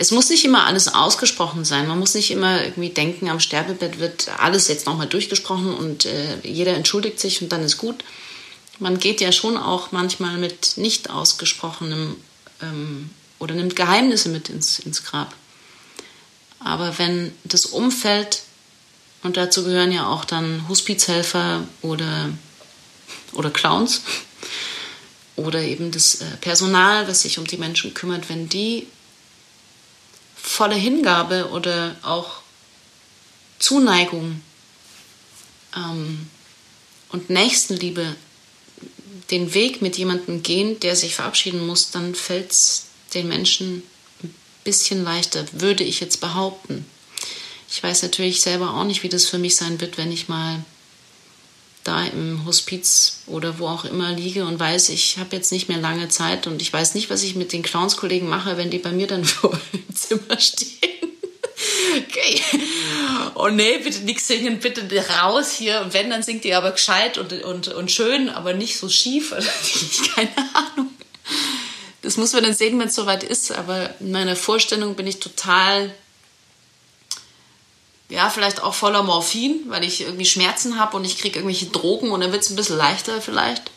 es muss nicht immer alles ausgesprochen sein. Man muss nicht immer irgendwie denken, am Sterbebett wird alles jetzt nochmal durchgesprochen und äh, jeder entschuldigt sich und dann ist gut. Man geht ja schon auch manchmal mit nicht ausgesprochenem ähm, oder nimmt Geheimnisse mit ins, ins Grab. Aber wenn das Umfeld, und dazu gehören ja auch dann Hospizhelfer oder, oder Clowns, oder eben das äh, Personal, was sich um die Menschen kümmert, wenn die volle Hingabe oder auch Zuneigung ähm, und Nächstenliebe den Weg mit jemandem gehen, der sich verabschieden muss, dann fällt es den Menschen ein bisschen leichter, würde ich jetzt behaupten. Ich weiß natürlich selber auch nicht, wie das für mich sein wird, wenn ich mal da im Hospiz oder wo auch immer liege und weiß, ich habe jetzt nicht mehr lange Zeit und ich weiß nicht, was ich mit den Clownskollegen mache, wenn die bei mir dann vor im Zimmer stehen. Okay. Oh nee, bitte nichts singen, bitte raus hier. Und wenn, dann singt ihr aber gescheit und, und, und schön, aber nicht so schief. Keine Ahnung. Das muss man dann sehen, wenn es soweit ist. Aber in meiner Vorstellung bin ich total ja, vielleicht auch voller Morphin, weil ich irgendwie Schmerzen habe und ich kriege irgendwelche Drogen und dann wird es ein bisschen leichter vielleicht.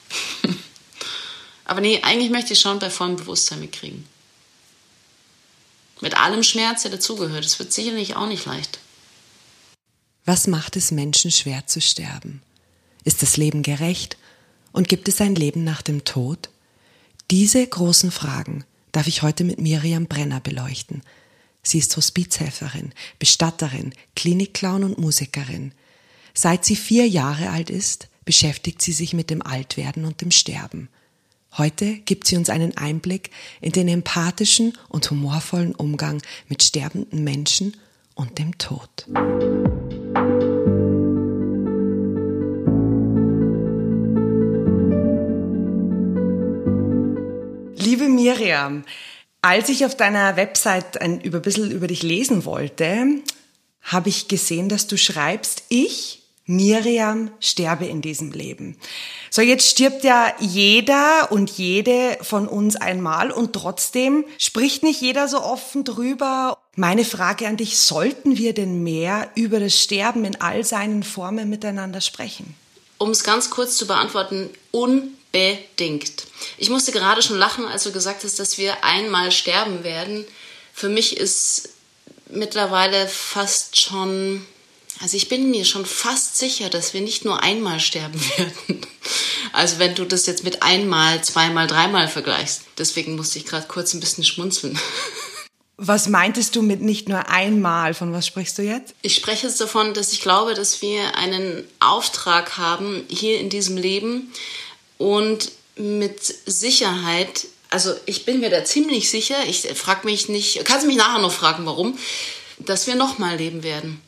Aber nee, eigentlich möchte ich schon bei vollem Bewusstsein mitkriegen. Mit allem Schmerz, der dazugehört. Es wird sicherlich auch nicht leicht. Was macht es Menschen schwer zu sterben? Ist das Leben gerecht? Und gibt es ein Leben nach dem Tod? Diese großen Fragen darf ich heute mit Miriam Brenner beleuchten – Sie ist Hospizhelferin, Bestatterin, Klinikclown und Musikerin. Seit sie vier Jahre alt ist, beschäftigt sie sich mit dem Altwerden und dem Sterben. Heute gibt sie uns einen Einblick in den empathischen und humorvollen Umgang mit sterbenden Menschen und dem Tod. Liebe Miriam, als ich auf deiner Website ein bisschen über dich lesen wollte, habe ich gesehen, dass du schreibst, ich, Miriam, sterbe in diesem Leben. So, jetzt stirbt ja jeder und jede von uns einmal und trotzdem spricht nicht jeder so offen drüber. Meine Frage an dich, sollten wir denn mehr über das Sterben in all seinen Formen miteinander sprechen? Um es ganz kurz zu beantworten, un bedingt. Ich musste gerade schon lachen, als du gesagt hast, dass wir einmal sterben werden. Für mich ist mittlerweile fast schon, also ich bin mir schon fast sicher, dass wir nicht nur einmal sterben werden. Also wenn du das jetzt mit einmal, zweimal, dreimal vergleichst. Deswegen musste ich gerade kurz ein bisschen schmunzeln. Was meintest du mit nicht nur einmal? Von was sprichst du jetzt? Ich spreche jetzt davon, dass ich glaube, dass wir einen Auftrag haben hier in diesem Leben, und mit Sicherheit, also ich bin mir da ziemlich sicher, ich frage mich nicht, kannst du mich nachher noch fragen, warum, dass wir nochmal leben werden.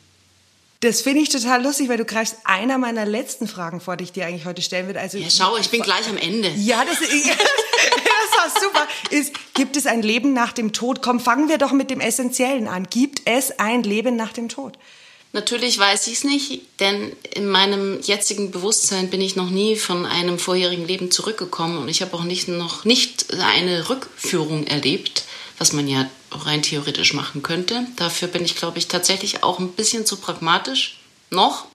Das finde ich total lustig, weil du greifst einer meiner letzten Fragen vor, die ich dir eigentlich heute stellen würde. Also, ja, schau, ich bin gleich am Ende. Ja, das, das war super. Ist, gibt es ein Leben nach dem Tod? Komm, fangen wir doch mit dem Essentiellen an. Gibt es ein Leben nach dem Tod? Natürlich weiß ich es nicht, denn in meinem jetzigen Bewusstsein bin ich noch nie von einem vorherigen Leben zurückgekommen und ich habe auch nicht, noch nicht eine Rückführung erlebt, was man ja rein theoretisch machen könnte. Dafür bin ich, glaube ich, tatsächlich auch ein bisschen zu pragmatisch. Noch.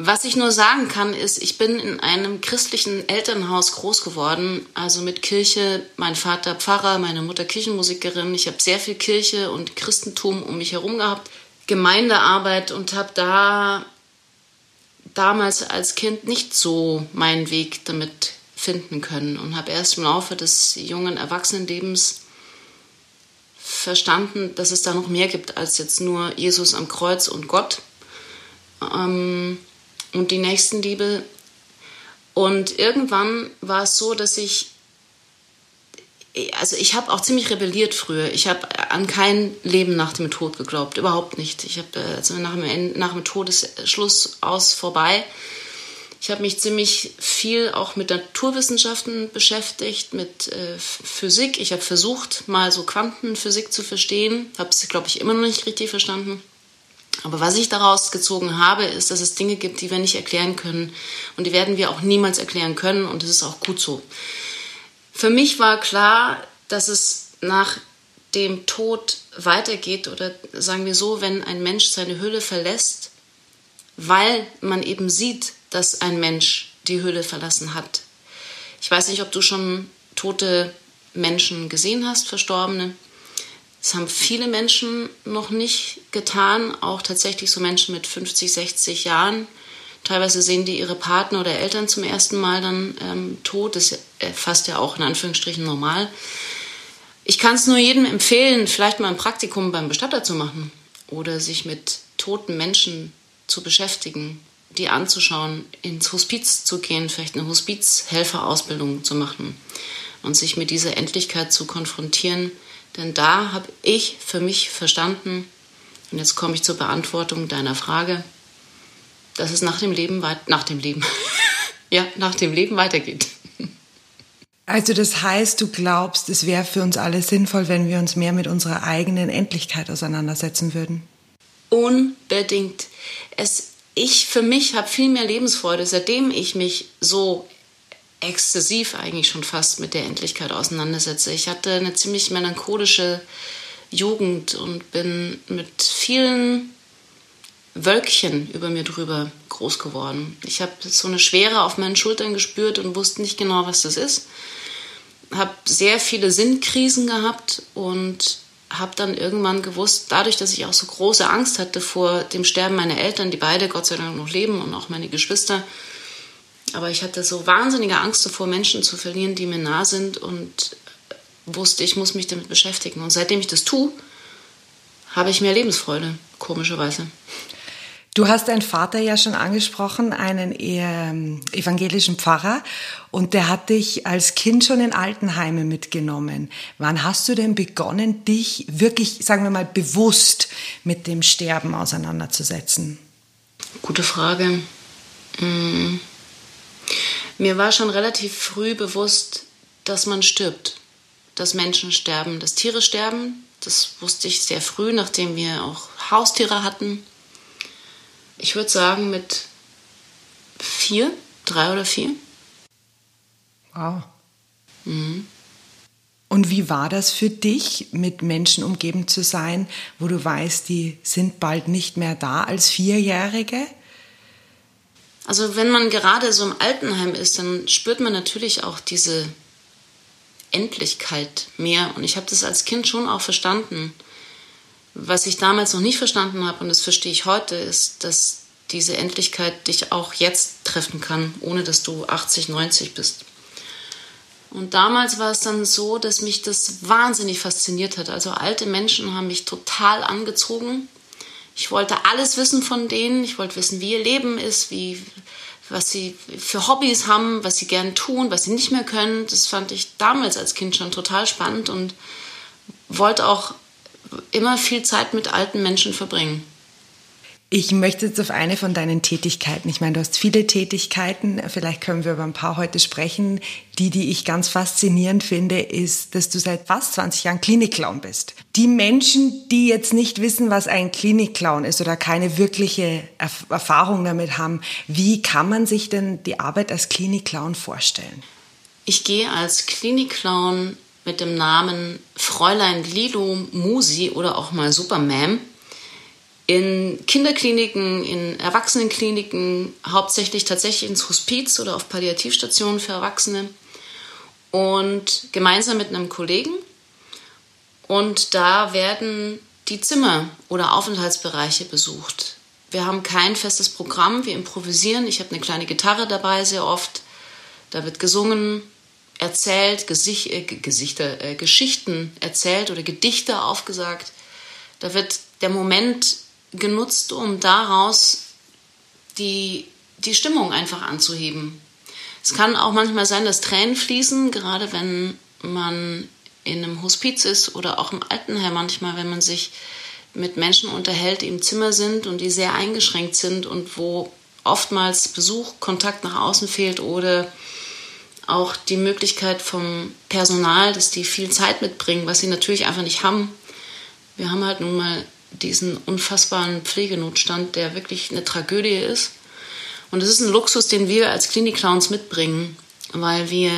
Was ich nur sagen kann, ist, ich bin in einem christlichen Elternhaus groß geworden, also mit Kirche, mein Vater Pfarrer, meine Mutter Kirchenmusikerin. Ich habe sehr viel Kirche und Christentum um mich herum gehabt. Gemeindearbeit und habe da damals als Kind nicht so meinen Weg damit finden können und habe erst im Laufe des jungen Erwachsenenlebens verstanden, dass es da noch mehr gibt als jetzt nur Jesus am Kreuz und Gott ähm, und die Nächstenliebe. Und irgendwann war es so, dass ich also ich habe auch ziemlich rebelliert früher. Ich habe an kein Leben nach dem Tod geglaubt, überhaupt nicht. Ich habe also nach dem, nach dem Todesschluss aus vorbei. Ich habe mich ziemlich viel auch mit Naturwissenschaften beschäftigt, mit äh, Physik. Ich habe versucht, mal so Quantenphysik zu verstehen. Habe es, glaube ich, immer noch nicht richtig verstanden. Aber was ich daraus gezogen habe, ist, dass es Dinge gibt, die wir nicht erklären können. Und die werden wir auch niemals erklären können. Und das ist auch gut so. Für mich war klar, dass es nach dem Tod weitergeht oder sagen wir so, wenn ein Mensch seine Hülle verlässt, weil man eben sieht, dass ein Mensch die Hülle verlassen hat. Ich weiß nicht, ob du schon tote Menschen gesehen hast, Verstorbene. Das haben viele Menschen noch nicht getan, auch tatsächlich so Menschen mit 50, 60 Jahren. Teilweise sehen die ihre Partner oder Eltern zum ersten Mal dann ähm, tot. Das ist fast ja auch in Anführungsstrichen normal. Ich kann es nur jedem empfehlen, vielleicht mal ein Praktikum beim Bestatter zu machen oder sich mit toten Menschen zu beschäftigen, die anzuschauen, ins Hospiz zu gehen, vielleicht eine Hospizhelferausbildung zu machen und sich mit dieser Endlichkeit zu konfrontieren. Denn da habe ich für mich verstanden, und jetzt komme ich zur Beantwortung deiner Frage, dass es nach dem Leben, nach dem Leben, ja, nach dem Leben weitergeht. Also das heißt, du glaubst, es wäre für uns alle sinnvoll, wenn wir uns mehr mit unserer eigenen Endlichkeit auseinandersetzen würden? Unbedingt. Es, ich für mich habe viel mehr Lebensfreude, seitdem ich mich so exzessiv eigentlich schon fast mit der Endlichkeit auseinandersetze. Ich hatte eine ziemlich melancholische Jugend und bin mit vielen Wölkchen über mir drüber groß geworden. Ich habe so eine Schwere auf meinen Schultern gespürt und wusste nicht genau, was das ist. Habe sehr viele Sinnkrisen gehabt und habe dann irgendwann gewusst, dadurch, dass ich auch so große Angst hatte vor dem Sterben meiner Eltern, die beide Gott sei Dank noch leben und auch meine Geschwister, aber ich hatte so wahnsinnige Angst davor, Menschen zu verlieren, die mir nah sind und wusste, ich muss mich damit beschäftigen. Und seitdem ich das tue, habe ich mehr Lebensfreude, komischerweise. Du hast deinen Vater ja schon angesprochen, einen ähm, evangelischen Pfarrer, und der hat dich als Kind schon in Altenheime mitgenommen. Wann hast du denn begonnen, dich wirklich, sagen wir mal, bewusst mit dem Sterben auseinanderzusetzen? Gute Frage. Hm. Mir war schon relativ früh bewusst, dass man stirbt, dass Menschen sterben, dass Tiere sterben. Das wusste ich sehr früh, nachdem wir auch Haustiere hatten. Ich würde sagen mit vier, drei oder vier. Wow. Mhm. Und wie war das für dich, mit Menschen umgeben zu sein, wo du weißt, die sind bald nicht mehr da als Vierjährige? Also wenn man gerade so im Altenheim ist, dann spürt man natürlich auch diese Endlichkeit mehr. Und ich habe das als Kind schon auch verstanden. Was ich damals noch nicht verstanden habe, und das verstehe ich heute, ist, dass diese Endlichkeit dich auch jetzt treffen kann, ohne dass du 80, 90 bist. Und damals war es dann so, dass mich das wahnsinnig fasziniert hat. Also alte Menschen haben mich total angezogen. Ich wollte alles wissen von denen. Ich wollte wissen, wie ihr Leben ist, wie, was sie für Hobbys haben, was sie gern tun, was sie nicht mehr können. Das fand ich damals als Kind schon total spannend und wollte auch immer viel Zeit mit alten Menschen verbringen. Ich möchte jetzt auf eine von deinen Tätigkeiten. Ich meine, du hast viele Tätigkeiten. Vielleicht können wir über ein paar heute sprechen. Die, die ich ganz faszinierend finde, ist, dass du seit fast 20 Jahren Klinikclown bist. Die Menschen, die jetzt nicht wissen, was ein Klinikclown ist oder keine wirkliche Erfahrung damit haben, wie kann man sich denn die Arbeit als Klinikclown vorstellen? Ich gehe als Klinikclown mit dem Namen Fräulein Lilo Musi oder auch mal Supermam in Kinderkliniken, in Erwachsenenkliniken, hauptsächlich tatsächlich ins Hospiz oder auf Palliativstationen für Erwachsene und gemeinsam mit einem Kollegen. Und da werden die Zimmer oder Aufenthaltsbereiche besucht. Wir haben kein festes Programm, wir improvisieren. Ich habe eine kleine Gitarre dabei sehr oft. Da wird gesungen, erzählt, Gesicht, äh, Gesichter, äh, Geschichten erzählt oder Gedichte aufgesagt. Da wird der Moment genutzt, um daraus die, die Stimmung einfach anzuheben. Es kann auch manchmal sein, dass Tränen fließen, gerade wenn man in einem Hospiz ist oder auch im Altenheim manchmal, wenn man sich mit Menschen unterhält, die im Zimmer sind und die sehr eingeschränkt sind und wo oftmals Besuch, Kontakt nach außen fehlt oder auch die Möglichkeit vom Personal, dass die viel Zeit mitbringen, was sie natürlich einfach nicht haben. Wir haben halt nun mal diesen unfassbaren Pflegenotstand, der wirklich eine Tragödie ist. Und es ist ein Luxus, den wir als Klinikclowns mitbringen, weil wir,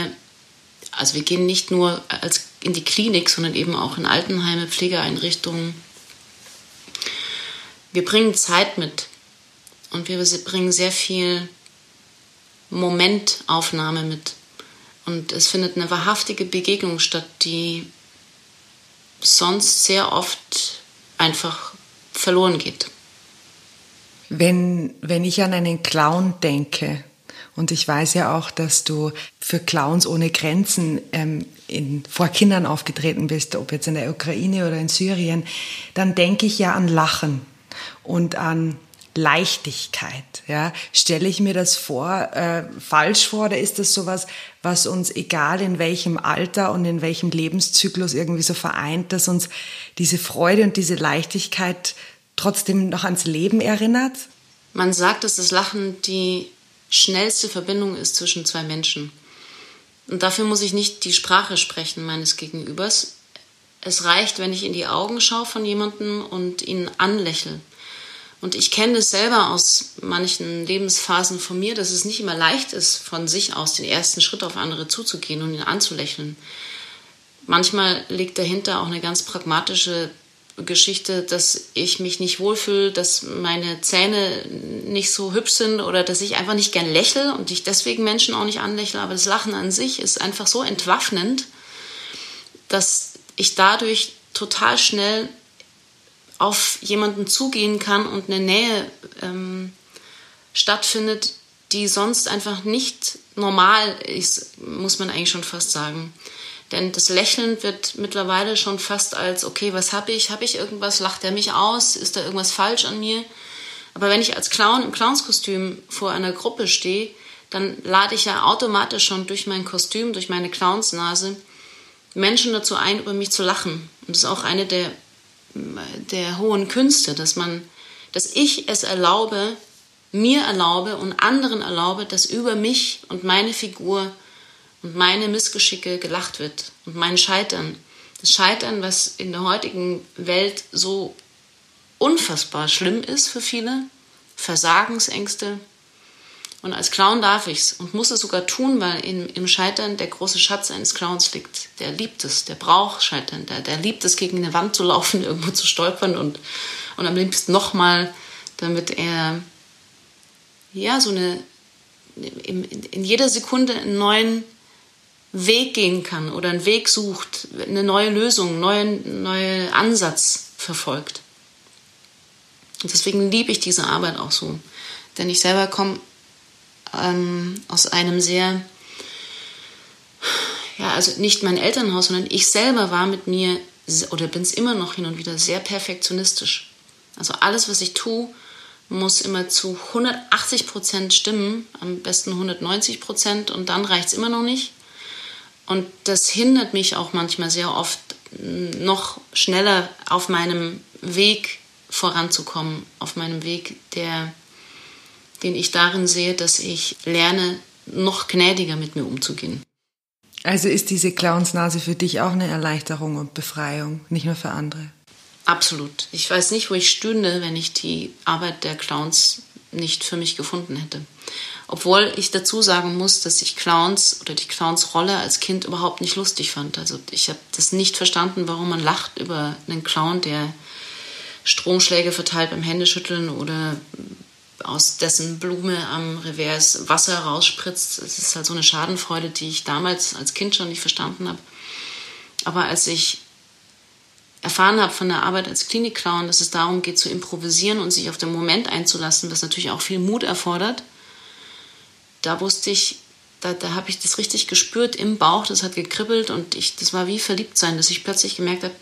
also wir gehen nicht nur als in die Klinik, sondern eben auch in Altenheime, Pflegeeinrichtungen. Wir bringen Zeit mit und wir bringen sehr viel Momentaufnahme mit. Und es findet eine wahrhaftige Begegnung statt, die sonst sehr oft einfach verloren geht. Wenn, wenn ich an einen Clown denke, und ich weiß ja auch, dass du für Clowns ohne Grenzen ähm, in, vor Kindern aufgetreten bist, ob jetzt in der Ukraine oder in Syrien, dann denke ich ja an Lachen und an Leichtigkeit. Ja? Stelle ich mir das vor, äh, falsch vor, oder ist das sowas, was uns, egal in welchem Alter und in welchem Lebenszyklus irgendwie so vereint, dass uns diese Freude und diese Leichtigkeit trotzdem noch ans Leben erinnert? Man sagt, dass das Lachen die schnellste Verbindung ist zwischen zwei Menschen. Und dafür muss ich nicht die Sprache sprechen meines Gegenübers. Es reicht, wenn ich in die Augen schaue von jemandem und ihn anlächle. Und ich kenne das selber aus manchen Lebensphasen von mir, dass es nicht immer leicht ist, von sich aus den ersten Schritt auf andere zuzugehen und ihn anzulächeln. Manchmal liegt dahinter auch eine ganz pragmatische Geschichte, dass ich mich nicht wohlfühle, dass meine Zähne nicht so hübsch sind oder dass ich einfach nicht gern lächle und ich deswegen Menschen auch nicht anlächle. Aber das Lachen an sich ist einfach so entwaffnend, dass ich dadurch total schnell auf jemanden zugehen kann und eine Nähe ähm, stattfindet, die sonst einfach nicht normal ist, muss man eigentlich schon fast sagen. Denn das Lächeln wird mittlerweile schon fast als, okay, was habe ich? Habe ich irgendwas? Lacht er mich aus? Ist da irgendwas falsch an mir? Aber wenn ich als Clown im Clownskostüm vor einer Gruppe stehe, dann lade ich ja automatisch schon durch mein Kostüm, durch meine Clownsnase Menschen dazu ein, über mich zu lachen. Und das ist auch eine der der hohen Künste, dass man, dass ich es erlaube, mir erlaube und anderen erlaube, dass über mich und meine Figur und meine Missgeschicke gelacht wird und mein Scheitern. Das Scheitern, was in der heutigen Welt so unfassbar schlimm ist für viele, Versagensängste, und als Clown darf ich's und muss es sogar tun, weil in, im Scheitern der große Schatz eines Clowns liegt. Der liebt es, der braucht Scheitern, der, der liebt es, gegen eine Wand zu laufen, irgendwo zu stolpern und, und am liebsten nochmal, damit er ja so eine in, in jeder Sekunde einen neuen Weg gehen kann oder einen Weg sucht, eine neue Lösung, einen neuen, neuen Ansatz verfolgt. Und deswegen liebe ich diese Arbeit auch so. Denn ich selber komme ähm, aus einem sehr, ja, also nicht mein Elternhaus, sondern ich selber war mit mir oder bin es immer noch hin und wieder sehr perfektionistisch. Also alles, was ich tue, muss immer zu 180 Prozent stimmen, am besten 190 Prozent und dann reicht es immer noch nicht. Und das hindert mich auch manchmal sehr oft, noch schneller auf meinem Weg voranzukommen, auf meinem Weg der den ich darin sehe, dass ich lerne, noch gnädiger mit mir umzugehen. Also ist diese Clownsnase für dich auch eine Erleichterung und Befreiung, nicht nur für andere? Absolut. Ich weiß nicht, wo ich stünde, wenn ich die Arbeit der Clowns nicht für mich gefunden hätte. Obwohl ich dazu sagen muss, dass ich Clowns oder die Clowns-Rolle als Kind überhaupt nicht lustig fand. Also ich habe das nicht verstanden, warum man lacht über einen Clown, der Stromschläge verteilt beim Händeschütteln oder aus dessen Blume am Revers Wasser rausspritzt. Es ist halt so eine Schadenfreude, die ich damals als Kind schon nicht verstanden habe. Aber als ich erfahren habe von der Arbeit als Klinikclown, dass es darum geht zu improvisieren und sich auf den Moment einzulassen, was natürlich auch viel Mut erfordert, da wusste ich, da, da habe ich das richtig gespürt im Bauch, das hat gekribbelt und ich, das war wie verliebt sein, dass ich plötzlich gemerkt habe,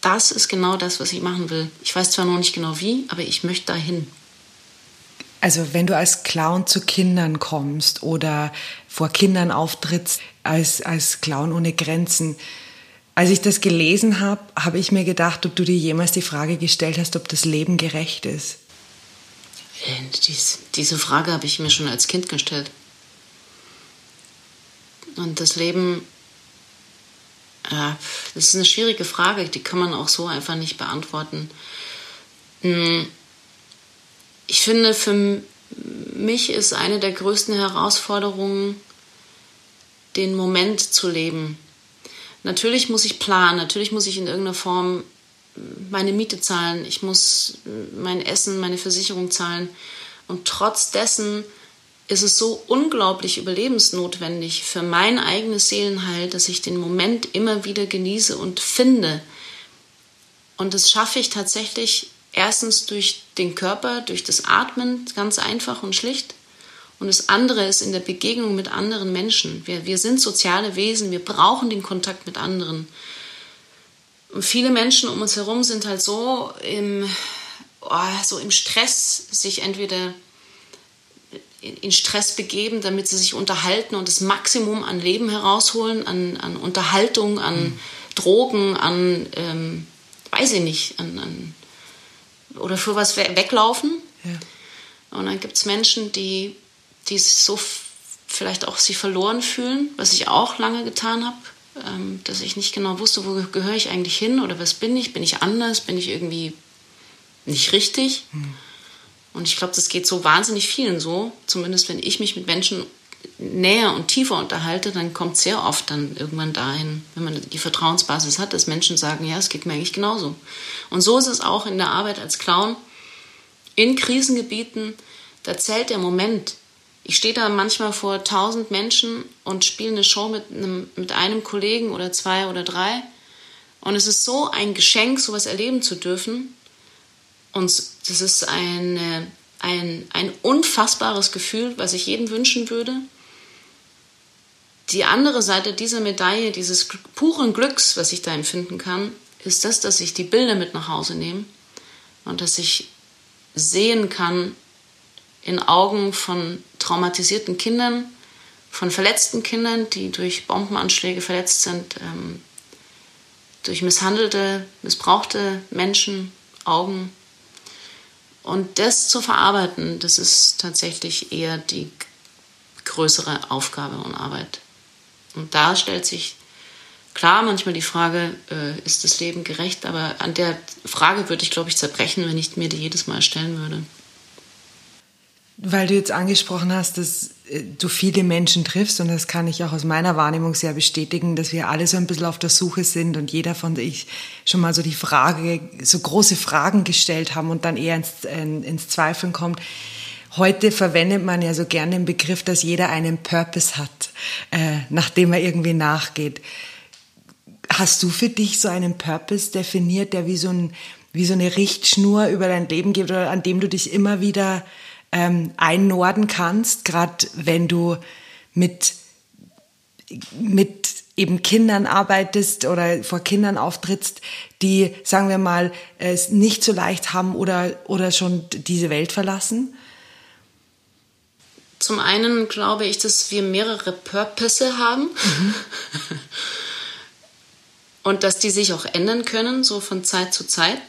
das ist genau das, was ich machen will. Ich weiß zwar noch nicht genau wie, aber ich möchte dahin. Also wenn du als Clown zu Kindern kommst oder vor Kindern auftrittst als, als Clown ohne Grenzen, als ich das gelesen habe, habe ich mir gedacht, ob du dir jemals die Frage gestellt hast, ob das Leben gerecht ist. Äh, dies, diese Frage habe ich mir schon als Kind gestellt. Und das Leben, äh, das ist eine schwierige Frage, die kann man auch so einfach nicht beantworten. Hm ich finde, für mich ist eine der größten Herausforderungen, den Moment zu leben. Natürlich muss ich planen, natürlich muss ich in irgendeiner Form meine Miete zahlen, ich muss mein Essen, meine Versicherung zahlen. Und trotz dessen ist es so unglaublich überlebensnotwendig für mein eigenes Seelenheil, dass ich den Moment immer wieder genieße und finde. Und das schaffe ich tatsächlich erstens durch den Körper, durch das Atmen, ganz einfach und schlicht. Und das andere ist in der Begegnung mit anderen Menschen. Wir, wir sind soziale Wesen, wir brauchen den Kontakt mit anderen. Und viele Menschen um uns herum sind halt so im, oh, so im Stress, sich entweder in Stress begeben, damit sie sich unterhalten und das Maximum an Leben herausholen, an, an Unterhaltung, an mhm. Drogen, an, ähm, weiß ich nicht, an, an oder für was weglaufen. Ja. Und dann gibt es Menschen, die, die so vielleicht auch sich verloren fühlen, was ich auch lange getan habe, ähm, dass ich nicht genau wusste, wo gehöre ich eigentlich hin oder was bin ich, bin ich anders, bin ich irgendwie nicht richtig. Mhm. Und ich glaube, das geht so wahnsinnig vielen so. Zumindest wenn ich mich mit Menschen näher und tiefer unterhalte, dann kommt sehr oft dann irgendwann dahin, wenn man die Vertrauensbasis hat, dass Menschen sagen, ja, es geht mir eigentlich genauso. Und so ist es auch in der Arbeit als Clown. In Krisengebieten, da zählt der Moment. Ich stehe da manchmal vor tausend Menschen und spiele eine Show mit einem, mit einem Kollegen oder zwei oder drei. Und es ist so ein Geschenk, sowas erleben zu dürfen. Und das ist eine, ein, ein unfassbares Gefühl, was ich jedem wünschen würde. Die andere Seite dieser Medaille, dieses puren Glücks, was ich da empfinden kann, ist das, dass ich die Bilder mit nach Hause nehme und dass ich sehen kann in Augen von traumatisierten Kindern, von verletzten Kindern, die durch Bombenanschläge verletzt sind, ähm, durch misshandelte, missbrauchte Menschen, Augen, und das zu verarbeiten, das ist tatsächlich eher die größere Aufgabe und Arbeit. Und da stellt sich klar manchmal die Frage, äh, ist das Leben gerecht? Aber an der Frage würde ich, glaube ich, zerbrechen, wenn ich mir die jedes Mal stellen würde. Weil du jetzt angesprochen hast, dass äh, du viele Menschen triffst und das kann ich auch aus meiner Wahrnehmung sehr bestätigen, dass wir alle so ein bisschen auf der Suche sind und jeder von ich schon mal so die Frage, so große Fragen gestellt haben und dann eher ins, ins Zweifeln kommt. Heute verwendet man ja so gerne den Begriff, dass jeder einen Purpose hat, äh, nachdem er irgendwie nachgeht. Hast du für dich so einen Purpose definiert, der wie so, ein, wie so eine Richtschnur über dein Leben gibt oder an dem du dich immer wieder ähm, einnorden kannst, gerade wenn du mit, mit eben Kindern arbeitest oder vor Kindern auftrittst, die, sagen wir mal, es nicht so leicht haben oder, oder schon diese Welt verlassen? Zum einen glaube ich, dass wir mehrere Purpose haben mhm. und dass die sich auch ändern können, so von Zeit zu Zeit,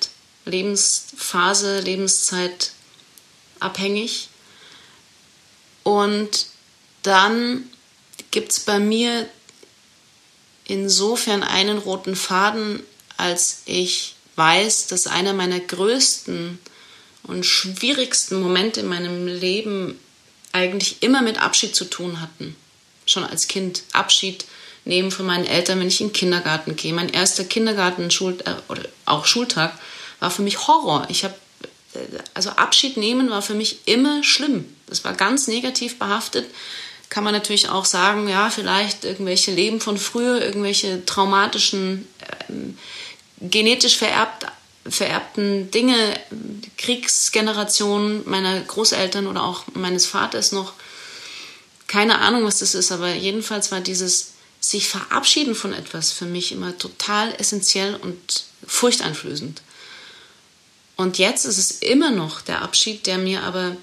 Lebensphase, Lebenszeit abhängig. Und dann gibt es bei mir insofern einen roten Faden, als ich weiß, dass einer meiner größten und schwierigsten Momente in meinem Leben eigentlich immer mit Abschied zu tun hatten. Schon als Kind. Abschied nehmen von meinen Eltern, wenn ich in den Kindergarten gehe. Mein erster Kindergarten äh, oder auch Schultag war für mich Horror. Ich habe also Abschied nehmen war für mich immer schlimm. Das war ganz negativ behaftet. Kann man natürlich auch sagen, ja, vielleicht irgendwelche Leben von früher, irgendwelche traumatischen, ähm, genetisch vererbt, vererbten Dinge, Kriegsgenerationen meiner Großeltern oder auch meines Vaters noch. Keine Ahnung, was das ist, aber jedenfalls war dieses sich verabschieden von etwas für mich immer total essentiell und furchteinflößend. Und jetzt ist es immer noch der Abschied, der mir aber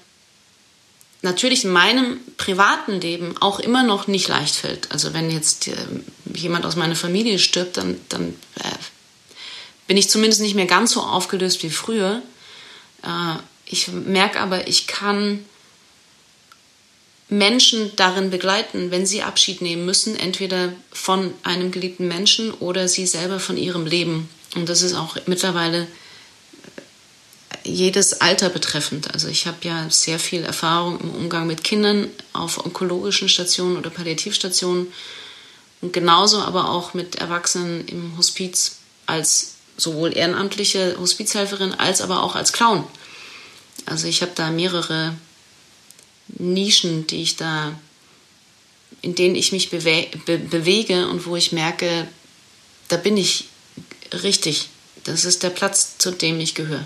natürlich in meinem privaten Leben auch immer noch nicht leicht fällt. Also wenn jetzt äh, jemand aus meiner Familie stirbt, dann, dann äh, bin ich zumindest nicht mehr ganz so aufgelöst wie früher. Äh, ich merke aber, ich kann Menschen darin begleiten, wenn sie Abschied nehmen müssen, entweder von einem geliebten Menschen oder sie selber von ihrem Leben. Und das ist auch mittlerweile jedes Alter betreffend. Also ich habe ja sehr viel Erfahrung im Umgang mit Kindern auf onkologischen Stationen oder Palliativstationen. Und genauso aber auch mit Erwachsenen im Hospiz als sowohl ehrenamtliche Hospizhelferin als aber auch als Clown. Also ich habe da mehrere Nischen, die ich da, in denen ich mich bewe be bewege und wo ich merke, da bin ich richtig. Das ist der Platz, zu dem ich gehöre.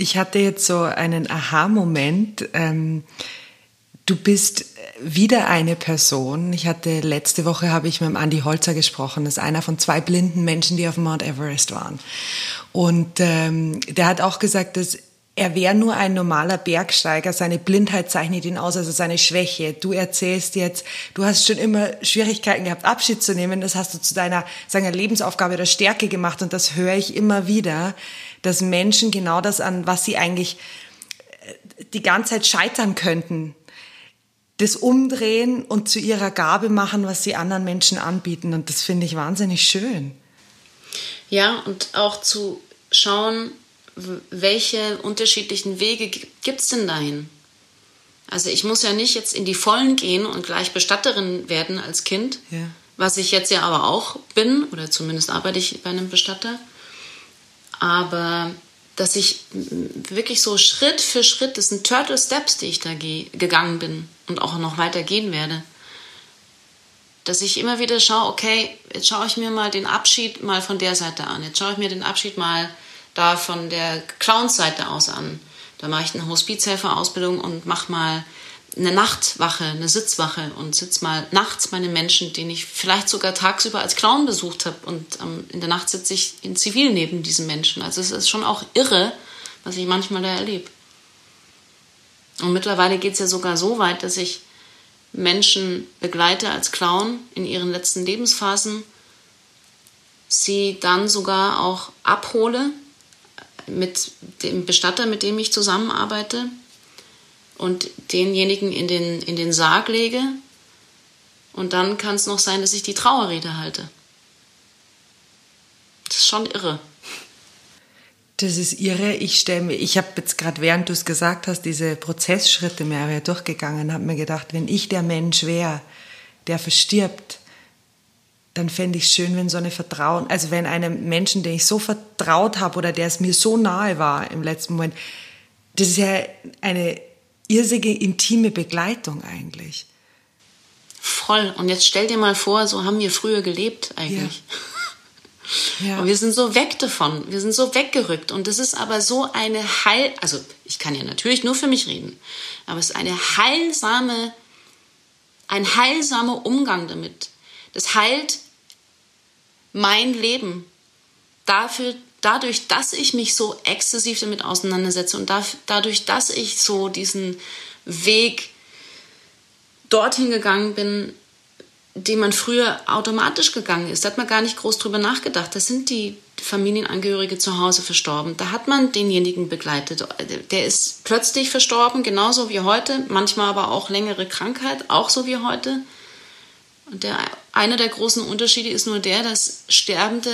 Ich hatte jetzt so einen Aha-Moment. Ähm, du bist wieder eine Person. Ich hatte letzte Woche habe ich mit dem Andy Holzer gesprochen. Das ist einer von zwei blinden Menschen, die auf Mount Everest waren. Und ähm, der hat auch gesagt, dass er wäre nur ein normaler Bergsteiger. Seine Blindheit zeichnet ihn aus, also seine Schwäche. Du erzählst jetzt, du hast schon immer Schwierigkeiten gehabt, Abschied zu nehmen. Das hast du zu deiner, seiner Lebensaufgabe oder Stärke gemacht. Und das höre ich immer wieder, dass Menschen genau das an, was sie eigentlich äh, die ganze Zeit scheitern könnten, das umdrehen und zu ihrer Gabe machen, was sie anderen Menschen anbieten. Und das finde ich wahnsinnig schön. Ja, und auch zu schauen, welche unterschiedlichen Wege gibt es denn dahin? Also ich muss ja nicht jetzt in die Vollen gehen und gleich Bestatterin werden als Kind, ja. was ich jetzt ja aber auch bin, oder zumindest arbeite ich bei einem Bestatter. Aber dass ich wirklich so Schritt für Schritt, das sind Turtle Steps, die ich da gegangen bin und auch noch weiter gehen werde, dass ich immer wieder schaue, okay, jetzt schaue ich mir mal den Abschied mal von der Seite an, jetzt schaue ich mir den Abschied mal da von der Clowns-Seite aus an. Da mache ich eine Hospizhelferausbildung und mache mal eine Nachtwache, eine Sitzwache und sitze mal nachts meine Menschen, den ich vielleicht sogar tagsüber als Clown besucht habe und ähm, in der Nacht sitze ich in Zivil neben diesen Menschen. Also es ist schon auch irre, was ich manchmal da erlebe. Und mittlerweile geht es ja sogar so weit, dass ich Menschen begleite als Clown in ihren letzten Lebensphasen, sie dann sogar auch abhole mit dem Bestatter, mit dem ich zusammenarbeite und denjenigen in den, in den Sarg lege. Und dann kann es noch sein, dass ich die Trauerrede halte. Das ist schon irre. Das ist irre. Ich stelle mir, ich habe jetzt gerade, während du es gesagt hast, diese Prozessschritte mehr durchgegangen, habe mir gedacht, wenn ich der Mensch wäre, der verstirbt, dann fände ich es schön, wenn so eine Vertrauen, also wenn einem Menschen, den ich so vertraut habe oder der es mir so nahe war im letzten Moment, das ist ja eine irrsinnige, intime Begleitung eigentlich. Voll. Und jetzt stell dir mal vor, so haben wir früher gelebt eigentlich. Ja. ja. Und wir sind so weg davon. Wir sind so weggerückt. Und das ist aber so eine heil, also ich kann ja natürlich nur für mich reden, aber es ist eine heilsame, ein heilsamer Umgang damit. Das heilt mein Leben. Dafür, dadurch, dass ich mich so exzessiv damit auseinandersetze und dadurch, dass ich so diesen Weg dorthin gegangen bin, den man früher automatisch gegangen ist. Da hat man gar nicht groß drüber nachgedacht. Da sind die Familienangehörige zu Hause verstorben. Da hat man denjenigen begleitet. Der ist plötzlich verstorben, genauso wie heute, manchmal aber auch längere Krankheit, auch so wie heute. Und der, einer der großen Unterschiede ist nur der, dass Sterbende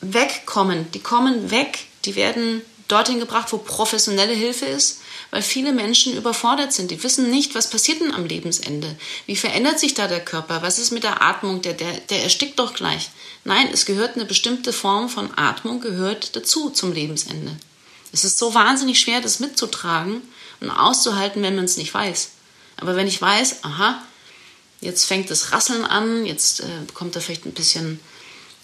wegkommen. Die kommen weg, die werden dorthin gebracht, wo professionelle Hilfe ist, weil viele Menschen überfordert sind. Die wissen nicht, was passiert denn am Lebensende. Wie verändert sich da der Körper? Was ist mit der Atmung? Der, der, der erstickt doch gleich. Nein, es gehört eine bestimmte Form von Atmung gehört dazu zum Lebensende. Es ist so wahnsinnig schwer, das mitzutragen und auszuhalten, wenn man es nicht weiß. Aber wenn ich weiß, aha, jetzt fängt das Rasseln an, jetzt äh, kommt da vielleicht ein bisschen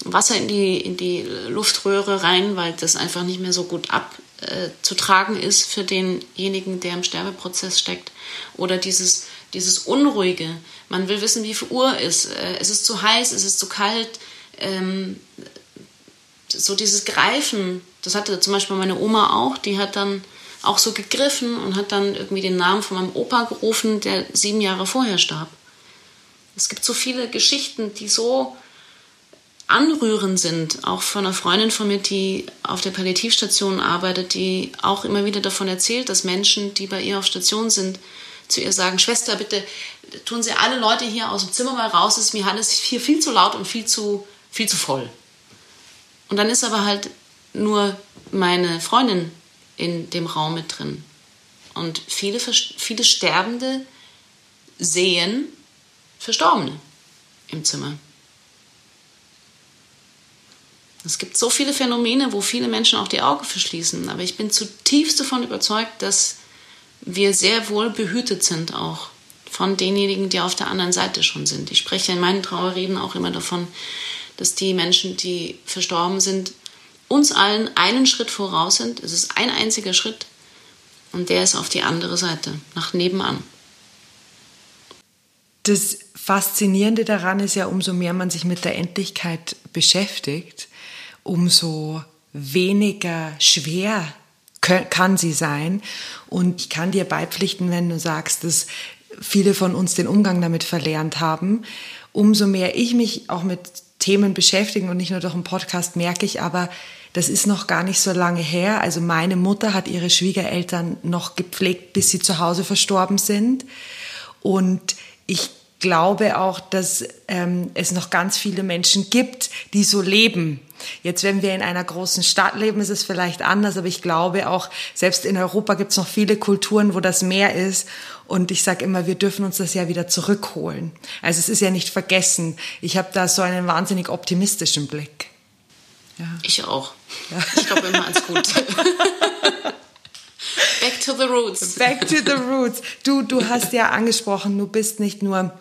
Wasser in die, in die Luftröhre rein, weil das einfach nicht mehr so gut abzutragen äh, ist für denjenigen, der im Sterbeprozess steckt. Oder dieses, dieses Unruhige. Man will wissen, wie viel Uhr ist. Äh, ist es zu heiß? Ist es zu kalt? Ähm, so dieses Greifen, das hatte zum Beispiel meine Oma auch, die hat dann auch so gegriffen und hat dann irgendwie den Namen von meinem Opa gerufen, der sieben Jahre vorher starb. Es gibt so viele Geschichten, die so anrührend sind, auch von einer Freundin von mir, die auf der Palliativstation arbeitet, die auch immer wieder davon erzählt, dass Menschen, die bei ihr auf Station sind, zu ihr sagen, Schwester, bitte tun Sie alle Leute hier aus dem Zimmer mal raus, es ist mir alles hier viel zu laut und viel zu, viel zu voll. Und dann ist aber halt nur meine Freundin in dem Raum mit drin. Und viele, viele Sterbende sehen, Verstorbene im Zimmer. Es gibt so viele Phänomene, wo viele Menschen auch die Augen verschließen, aber ich bin zutiefst davon überzeugt, dass wir sehr wohl behütet sind auch von denjenigen, die auf der anderen Seite schon sind. Ich spreche in meinen Trauerreden auch immer davon, dass die Menschen, die verstorben sind, uns allen einen Schritt voraus sind. Es ist ein einziger Schritt und der ist auf die andere Seite, nach nebenan. Das Faszinierende daran ist ja, umso mehr man sich mit der Endlichkeit beschäftigt, umso weniger schwer kann sie sein. Und ich kann dir beipflichten, wenn du sagst, dass viele von uns den Umgang damit verlernt haben. Umso mehr ich mich auch mit Themen beschäftige und nicht nur durch einen Podcast, merke ich aber, das ist noch gar nicht so lange her. Also meine Mutter hat ihre Schwiegereltern noch gepflegt, bis sie zu Hause verstorben sind. Und ich glaube auch, dass ähm, es noch ganz viele Menschen gibt, die so leben. Jetzt, wenn wir in einer großen Stadt leben, ist es vielleicht anders, aber ich glaube auch, selbst in Europa gibt es noch viele Kulturen, wo das mehr ist. Und ich sage immer, wir dürfen uns das ja wieder zurückholen. Also es ist ja nicht vergessen. Ich habe da so einen wahnsinnig optimistischen Blick. Ja. Ich auch. Ja. Ich glaube immer ans Gute. Back to the roots. Back to the roots. Du, du hast ja angesprochen, du bist nicht nur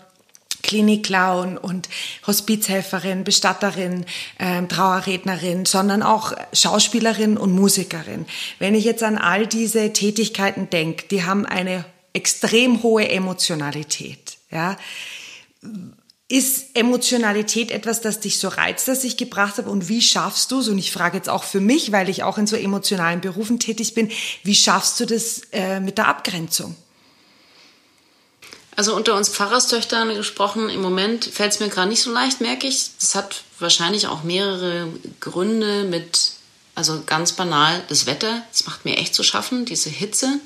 Klinikclown und Hospizhelferin, Bestatterin, äh, Trauerrednerin, sondern auch Schauspielerin und Musikerin. Wenn ich jetzt an all diese Tätigkeiten denke, die haben eine extrem hohe Emotionalität. Ja, ist Emotionalität etwas, das dich so reizt, das ich gebracht habe? Und wie schaffst du es? Und ich frage jetzt auch für mich, weil ich auch in so emotionalen Berufen tätig bin, wie schaffst du das äh, mit der Abgrenzung? Also unter uns Pfarrerstöchtern gesprochen, im Moment fällt es mir gerade nicht so leicht, merke ich. Das hat wahrscheinlich auch mehrere Gründe mit, also ganz banal, das Wetter. Das macht mir echt zu schaffen, diese Hitze.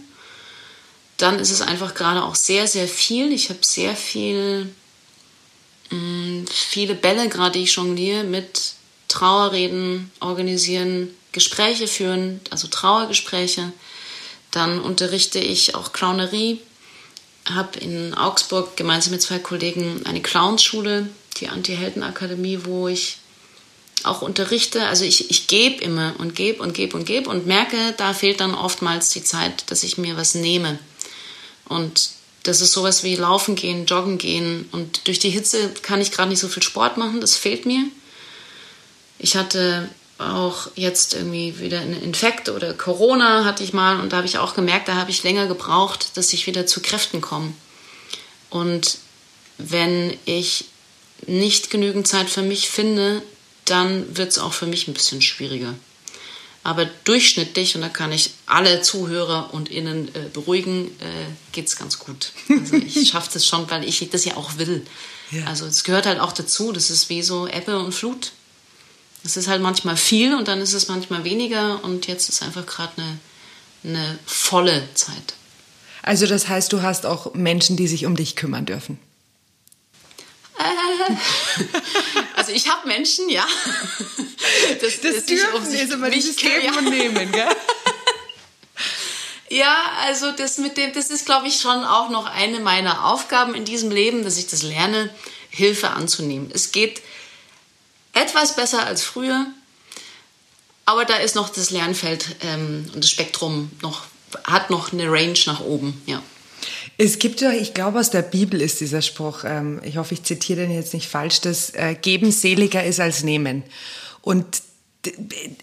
Dann ist es einfach gerade auch sehr, sehr viel. Ich habe sehr viel, mh, mm, viele Bälle gerade, die ich jongliere, mit Trauerreden organisieren, Gespräche führen, also Trauergespräche. Dann unterrichte ich auch Clownerie habe in Augsburg gemeinsam mit zwei Kollegen eine Clownsschule, die Anti-Helden-Akademie, wo ich auch unterrichte. Also ich, ich gebe immer und gebe und gebe und gebe und merke, da fehlt dann oftmals die Zeit, dass ich mir was nehme. Und das ist sowas wie Laufen gehen, Joggen gehen. Und durch die Hitze kann ich gerade nicht so viel Sport machen, das fehlt mir. Ich hatte auch jetzt irgendwie wieder ein Infekt oder Corona hatte ich mal und da habe ich auch gemerkt, da habe ich länger gebraucht, dass ich wieder zu Kräften komme. Und wenn ich nicht genügend Zeit für mich finde, dann wird es auch für mich ein bisschen schwieriger. Aber durchschnittlich, und da kann ich alle Zuhörer und Innen äh, beruhigen, äh, geht es ganz gut. Also ich schaffe das schon, weil ich das ja auch will. Ja. Also es gehört halt auch dazu, das ist wie so Ebbe und Flut. Es ist halt manchmal viel und dann ist es manchmal weniger und jetzt ist einfach gerade eine, eine volle Zeit. Also das heißt, du hast auch Menschen, die sich um dich kümmern dürfen. Äh, also ich habe Menschen, ja. Das, das, das dürfen um ist immer dieses Geben und Nehmen, gell? Ja, also das mit dem, das ist, glaube ich, schon auch noch eine meiner Aufgaben in diesem Leben, dass ich das lerne, Hilfe anzunehmen. Es geht etwas besser als früher, aber da ist noch das Lernfeld ähm, und das Spektrum noch, hat noch eine Range nach oben, ja. Es gibt ja, ich glaube, aus der Bibel ist dieser Spruch, ähm, ich hoffe, ich zitiere den jetzt nicht falsch, dass äh, Geben seliger ist als Nehmen. Und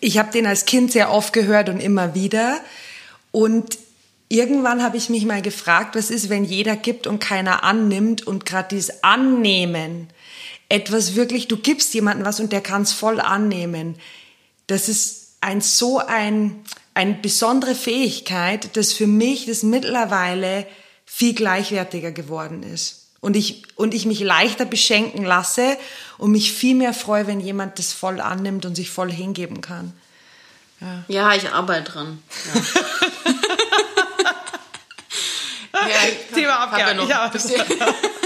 ich habe den als Kind sehr oft gehört und immer wieder. Und irgendwann habe ich mich mal gefragt, was ist, wenn jeder gibt und keiner annimmt und gerade dieses Annehmen etwas wirklich, du gibst jemandem was und der kann es voll annehmen. Das ist ein so ein, eine besondere Fähigkeit, dass für mich das mittlerweile viel gleichwertiger geworden ist. Und ich, und ich mich leichter beschenken lasse und mich viel mehr freue, wenn jemand das voll annimmt und sich voll hingeben kann. Ja, ja ich arbeite dran. Ja. ja, Thema abgehakt. Ja,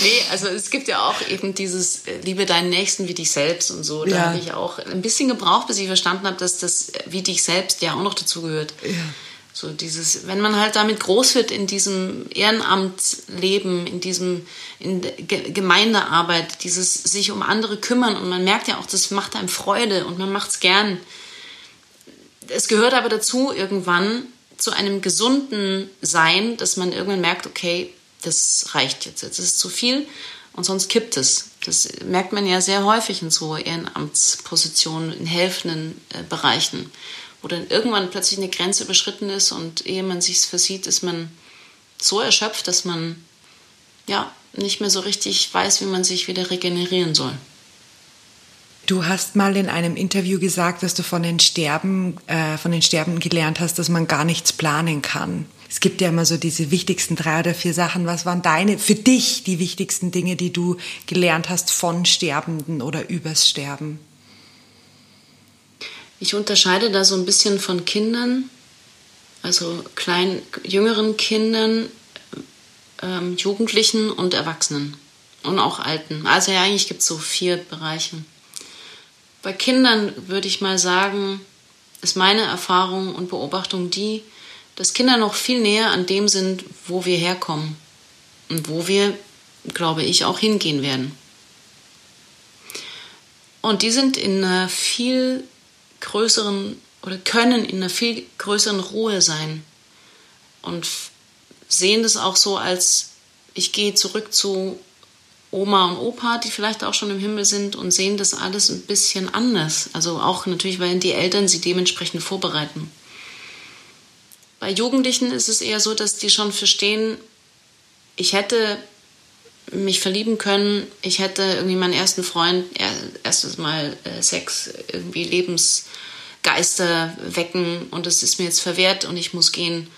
nee, also es gibt ja auch eben dieses äh, Liebe deinen Nächsten wie dich selbst und so. Da ja. habe ich auch ein bisschen gebraucht, bis ich verstanden habe, dass das wie dich selbst ja auch noch dazugehört. Ja. So dieses, wenn man halt damit groß wird in diesem Ehrenamtsleben, in diesem in Gemeindearbeit, dieses sich um andere kümmern und man merkt ja auch, das macht einem Freude und man macht es gern. Es gehört aber dazu irgendwann zu einem gesunden Sein, dass man irgendwann merkt, okay, das reicht jetzt, jetzt ist zu viel und sonst kippt es. Das merkt man ja sehr häufig in so Ehrenamtspositionen, in helfenden äh, Bereichen wo dann irgendwann plötzlich eine Grenze überschritten ist und ehe man sich versieht, ist man so erschöpft, dass man ja nicht mehr so richtig weiß, wie man sich wieder regenerieren soll. Du hast mal in einem Interview gesagt, dass du von den Sterben, äh, von den Sterben gelernt hast, dass man gar nichts planen kann. Es gibt ja immer so diese wichtigsten drei oder vier Sachen. Was waren deine, für dich die wichtigsten Dinge, die du gelernt hast von Sterbenden oder übers Sterben? Ich unterscheide da so ein bisschen von Kindern, also kleinen, jüngeren Kindern, ähm, Jugendlichen und Erwachsenen und auch Alten. Also ja, eigentlich gibt es so vier Bereiche. Bei Kindern würde ich mal sagen, ist meine Erfahrung und Beobachtung die, dass Kinder noch viel näher an dem sind, wo wir herkommen und wo wir, glaube ich, auch hingehen werden. Und die sind in einer viel größeren oder können in einer viel größeren Ruhe sein und sehen das auch so als, ich gehe zurück zu Oma und Opa, die vielleicht auch schon im Himmel sind und sehen das alles ein bisschen anders. Also auch natürlich, weil die Eltern sie dementsprechend vorbereiten. Bei Jugendlichen ist es eher so, dass die schon verstehen, ich hätte mich verlieben können. Ich hätte irgendwie meinen ersten Freund, erstes Mal äh, Sex, irgendwie Lebensgeister wecken und es ist mir jetzt verwehrt und ich muss gehen.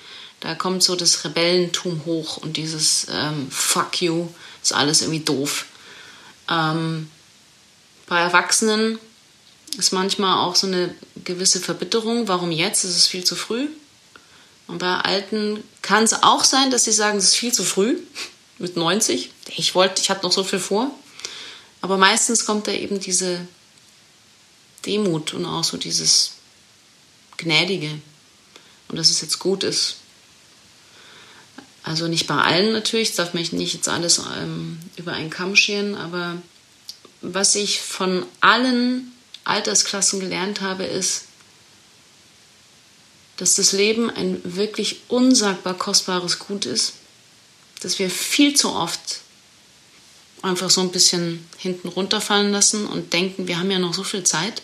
Da kommt so das Rebellentum hoch und dieses ähm, Fuck you, ist alles irgendwie doof. Ähm, bei Erwachsenen ist manchmal auch so eine gewisse Verbitterung. Warum jetzt? Es ist viel zu früh. Und bei Alten kann es auch sein, dass sie sagen, es ist viel zu früh mit 90. Ich wollte, ich hatte noch so viel vor. Aber meistens kommt da eben diese Demut und auch so dieses Gnädige und dass es jetzt gut ist. Also nicht bei allen natürlich, darf mich nicht jetzt alles ähm, über einen Kamm scheren, aber was ich von allen Altersklassen gelernt habe, ist, dass das Leben ein wirklich unsagbar kostbares Gut ist dass wir viel zu oft einfach so ein bisschen hinten runterfallen lassen und denken, wir haben ja noch so viel Zeit.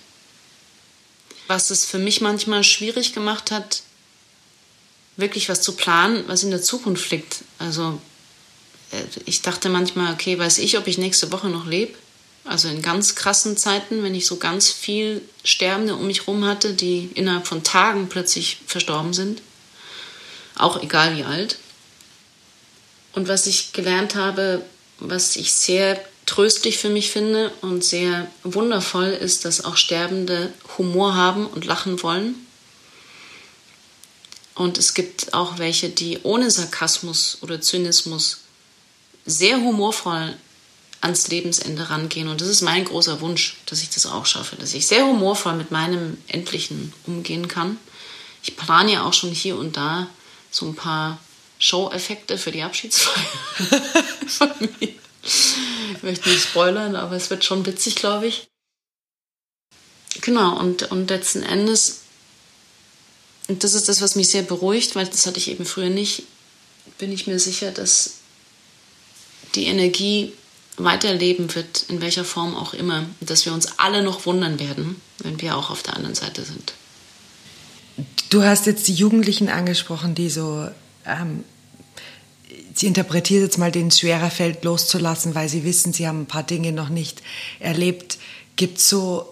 Was es für mich manchmal schwierig gemacht hat, wirklich was zu planen, was in der Zukunft liegt. Also äh, ich dachte manchmal, okay, weiß ich, ob ich nächste Woche noch lebe. Also in ganz krassen Zeiten, wenn ich so ganz viel Sterbende um mich herum hatte, die innerhalb von Tagen plötzlich verstorben sind. Auch egal wie alt. Und was ich gelernt habe, was ich sehr tröstlich für mich finde und sehr wundervoll ist, dass auch Sterbende Humor haben und lachen wollen. Und es gibt auch welche, die ohne Sarkasmus oder Zynismus sehr humorvoll ans Lebensende rangehen. Und das ist mein großer Wunsch, dass ich das auch schaffe, dass ich sehr humorvoll mit meinem Endlichen umgehen kann. Ich plane ja auch schon hier und da so ein paar Show-Effekte für die Abschiedsfeier von mir. Ich möchte nicht spoilern, aber es wird schon witzig, glaube ich. Genau, und, und letzten Endes, und das ist das, was mich sehr beruhigt, weil das hatte ich eben früher nicht, bin ich mir sicher, dass die Energie weiterleben wird, in welcher Form auch immer, dass wir uns alle noch wundern werden, wenn wir auch auf der anderen Seite sind. Du hast jetzt die Jugendlichen angesprochen, die so ähm, sie interpretiert jetzt mal, denen es schwerer fällt, loszulassen, weil sie wissen, sie haben ein paar Dinge noch nicht erlebt. Gibt es so,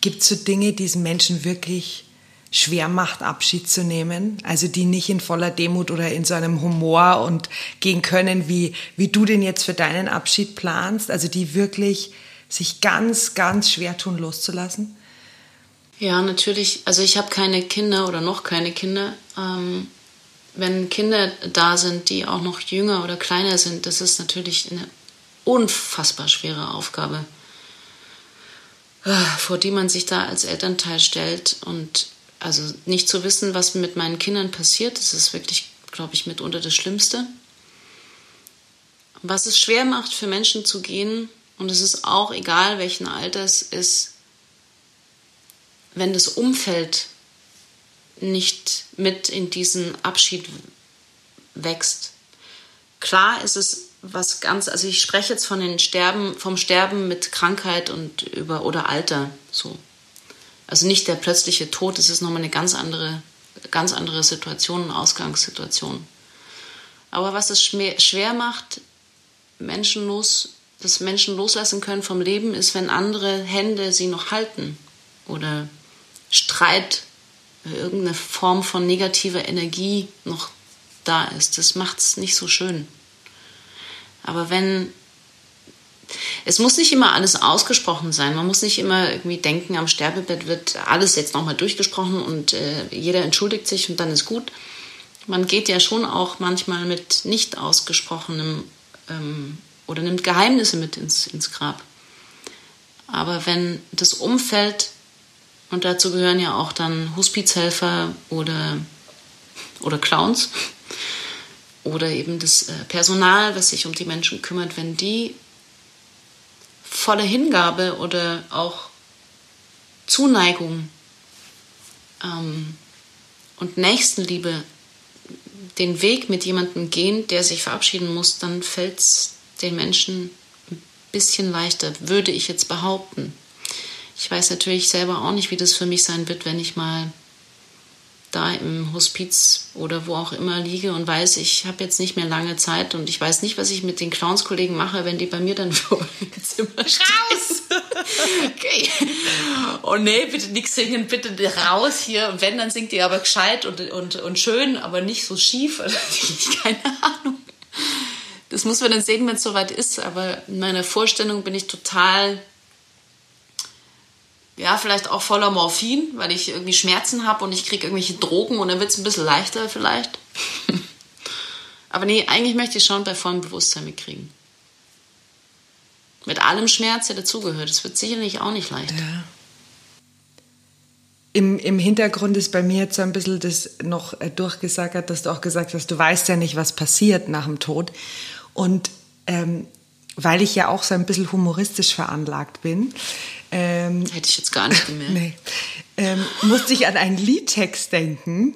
gibt's so Dinge, die es Menschen wirklich schwer macht, Abschied zu nehmen? Also die nicht in voller Demut oder in so einem Humor und gehen können, wie, wie du den jetzt für deinen Abschied planst? Also die wirklich sich ganz, ganz schwer tun, loszulassen? Ja, natürlich. Also ich habe keine Kinder oder noch keine Kinder. Ähm wenn Kinder da sind, die auch noch jünger oder kleiner sind, das ist natürlich eine unfassbar schwere Aufgabe, äh, vor die man sich da als Elternteil stellt. Und Also nicht zu wissen, was mit meinen Kindern passiert, das ist wirklich, glaube ich, mitunter das Schlimmste. Was es schwer macht für Menschen zu gehen, und es ist auch egal, welchen Alters, ist, wenn das Umfeld nicht mit in diesen Abschied wächst. Klar ist es was ganz, also ich spreche jetzt von den Sterben, vom Sterben mit Krankheit und über oder Alter so. Also nicht der plötzliche Tod, das ist nochmal eine ganz andere, ganz andere Situation, Ausgangssituation. Aber was es schwer macht, Menschen los, dass Menschen loslassen können vom Leben, ist, wenn andere Hände sie noch halten oder Streit, irgendeine Form von negativer Energie noch da ist. Das macht es nicht so schön. Aber wenn es muss nicht immer alles ausgesprochen sein. Man muss nicht immer irgendwie denken, am Sterbebett wird alles jetzt nochmal durchgesprochen und äh, jeder entschuldigt sich und dann ist gut. Man geht ja schon auch manchmal mit nicht ausgesprochenem ähm, oder nimmt Geheimnisse mit ins, ins Grab. Aber wenn das Umfeld, und dazu gehören ja auch dann Hospizhelfer oder, oder Clowns, oder eben das äh, Personal, was sich um die Menschen kümmert, wenn die voller Hingabe oder auch Zuneigung ähm, und Nächstenliebe den Weg mit jemandem gehen, der sich verabschieden muss, dann fällt es den Menschen ein bisschen leichter, würde ich jetzt behaupten. Ich weiß natürlich selber auch nicht, wie das für mich sein wird, wenn ich mal da im Hospiz oder wo auch immer liege und weiß, ich habe jetzt nicht mehr lange Zeit und ich weiß nicht, was ich mit den Clownskollegen mache, wenn die bei mir dann vor dem Zimmer stehen. Raus! okay. Oh nee, bitte nichts singen, bitte raus hier. Und wenn, dann singt ihr aber gescheit und, und, und schön, aber nicht so schief. Keine Ahnung. Das muss man dann sehen, wenn es soweit ist. Aber in meiner Vorstellung bin ich total ja, vielleicht auch voller Morphin, weil ich irgendwie Schmerzen habe und ich kriege irgendwelche Drogen und dann wird es ein bisschen leichter vielleicht. Aber nee, eigentlich möchte ich schon bei vollem Bewusstsein mitkriegen. Mit allem Schmerz, der dazugehört. Das wird sicherlich auch nicht leicht. Ja. Im, Im Hintergrund ist bei mir jetzt so ein bisschen das noch äh, durchgesagert, dass du auch gesagt hast, du weißt ja nicht, was passiert nach dem Tod. Und ähm, weil ich ja auch so ein bisschen humoristisch veranlagt bin, ähm, Hätte ich jetzt gar nicht gemerkt. nee. Ähm, musste ich an einen Liedtext denken.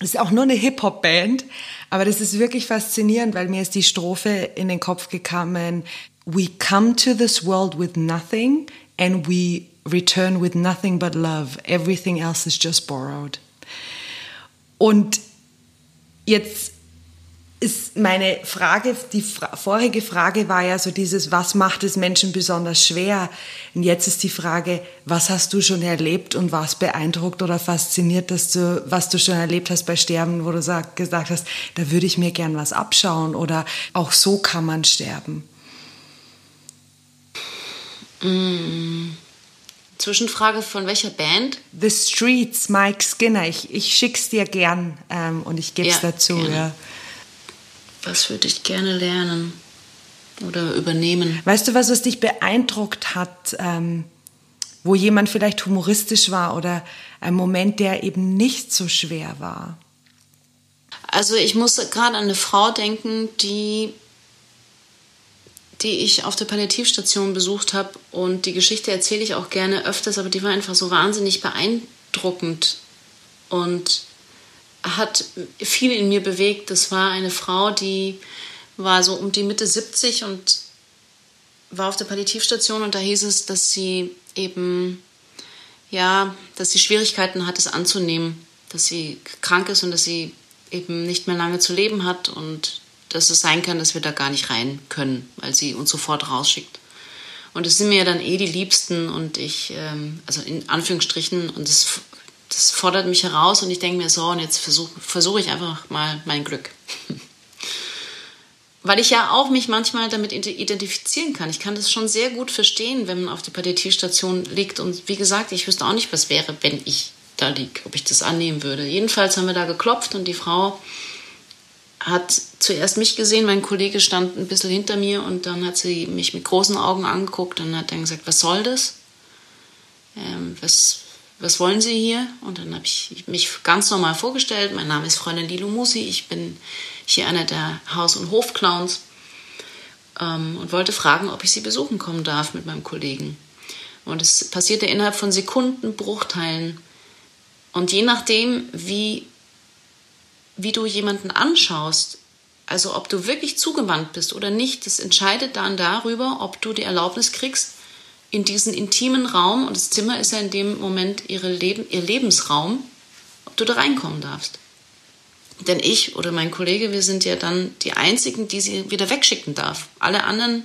Das ist auch nur eine Hip-Hop-Band, aber das ist wirklich faszinierend, weil mir ist die Strophe in den Kopf gekommen. We come to this world with nothing and we return with nothing but love. Everything else is just borrowed. Und jetzt ist meine Frage, die fra vorige Frage war ja so dieses, was macht es Menschen besonders schwer? Und jetzt ist die Frage, was hast du schon erlebt und was beeindruckt oder fasziniert, dass du, was du schon erlebt hast bei Sterben, wo du sag, gesagt hast, da würde ich mir gern was abschauen oder auch so kann man sterben? Mm. Zwischenfrage von welcher Band? The Streets, Mike Skinner. Ich, ich schick's dir gern ähm, und ich gebe es ja, dazu. Gerne. Ja was würde ich gerne lernen oder übernehmen? Weißt du was, was dich beeindruckt hat, ähm, wo jemand vielleicht humoristisch war oder ein Moment, der eben nicht so schwer war? Also ich muss gerade an eine Frau denken, die die ich auf der Palliativstation besucht habe und die Geschichte erzähle ich auch gerne öfters, aber die war einfach so wahnsinnig beeindruckend und hat viel in mir bewegt. Das war eine Frau, die war so um die Mitte 70 und war auf der Palliativstation und da hieß es, dass sie eben, ja, dass sie Schwierigkeiten hat, es anzunehmen, dass sie krank ist und dass sie eben nicht mehr lange zu leben hat und dass es sein kann, dass wir da gar nicht rein können, weil sie uns sofort rausschickt. Und es sind mir ja dann eh die Liebsten und ich, ähm, also in Anführungsstrichen, und das das fordert mich heraus und ich denke mir so, und jetzt versuche versuch ich einfach mal mein Glück. Weil ich ja auch mich manchmal damit identifizieren kann. Ich kann das schon sehr gut verstehen, wenn man auf der Palliativstation liegt. Und wie gesagt, ich wüsste auch nicht, was wäre, wenn ich da liege, ob ich das annehmen würde. Jedenfalls haben wir da geklopft und die Frau hat zuerst mich gesehen, mein Kollege stand ein bisschen hinter mir und dann hat sie mich mit großen Augen angeguckt und hat dann gesagt, was soll das? Ähm, was, was wollen Sie hier? Und dann habe ich mich ganz normal vorgestellt. Mein Name ist Fräulein Lilo Musi. Ich bin hier einer der Haus- und Hofclowns ähm, und wollte fragen, ob ich Sie besuchen kommen darf mit meinem Kollegen. Und es passierte innerhalb von Sekunden, Bruchteilen. Und je nachdem, wie, wie du jemanden anschaust, also ob du wirklich zugewandt bist oder nicht, das entscheidet dann darüber, ob du die Erlaubnis kriegst, in diesen intimen Raum, und das Zimmer ist ja in dem Moment ihre Leben, ihr Lebensraum, ob du da reinkommen darfst. Denn ich oder mein Kollege, wir sind ja dann die Einzigen, die sie wieder wegschicken darf. Alle anderen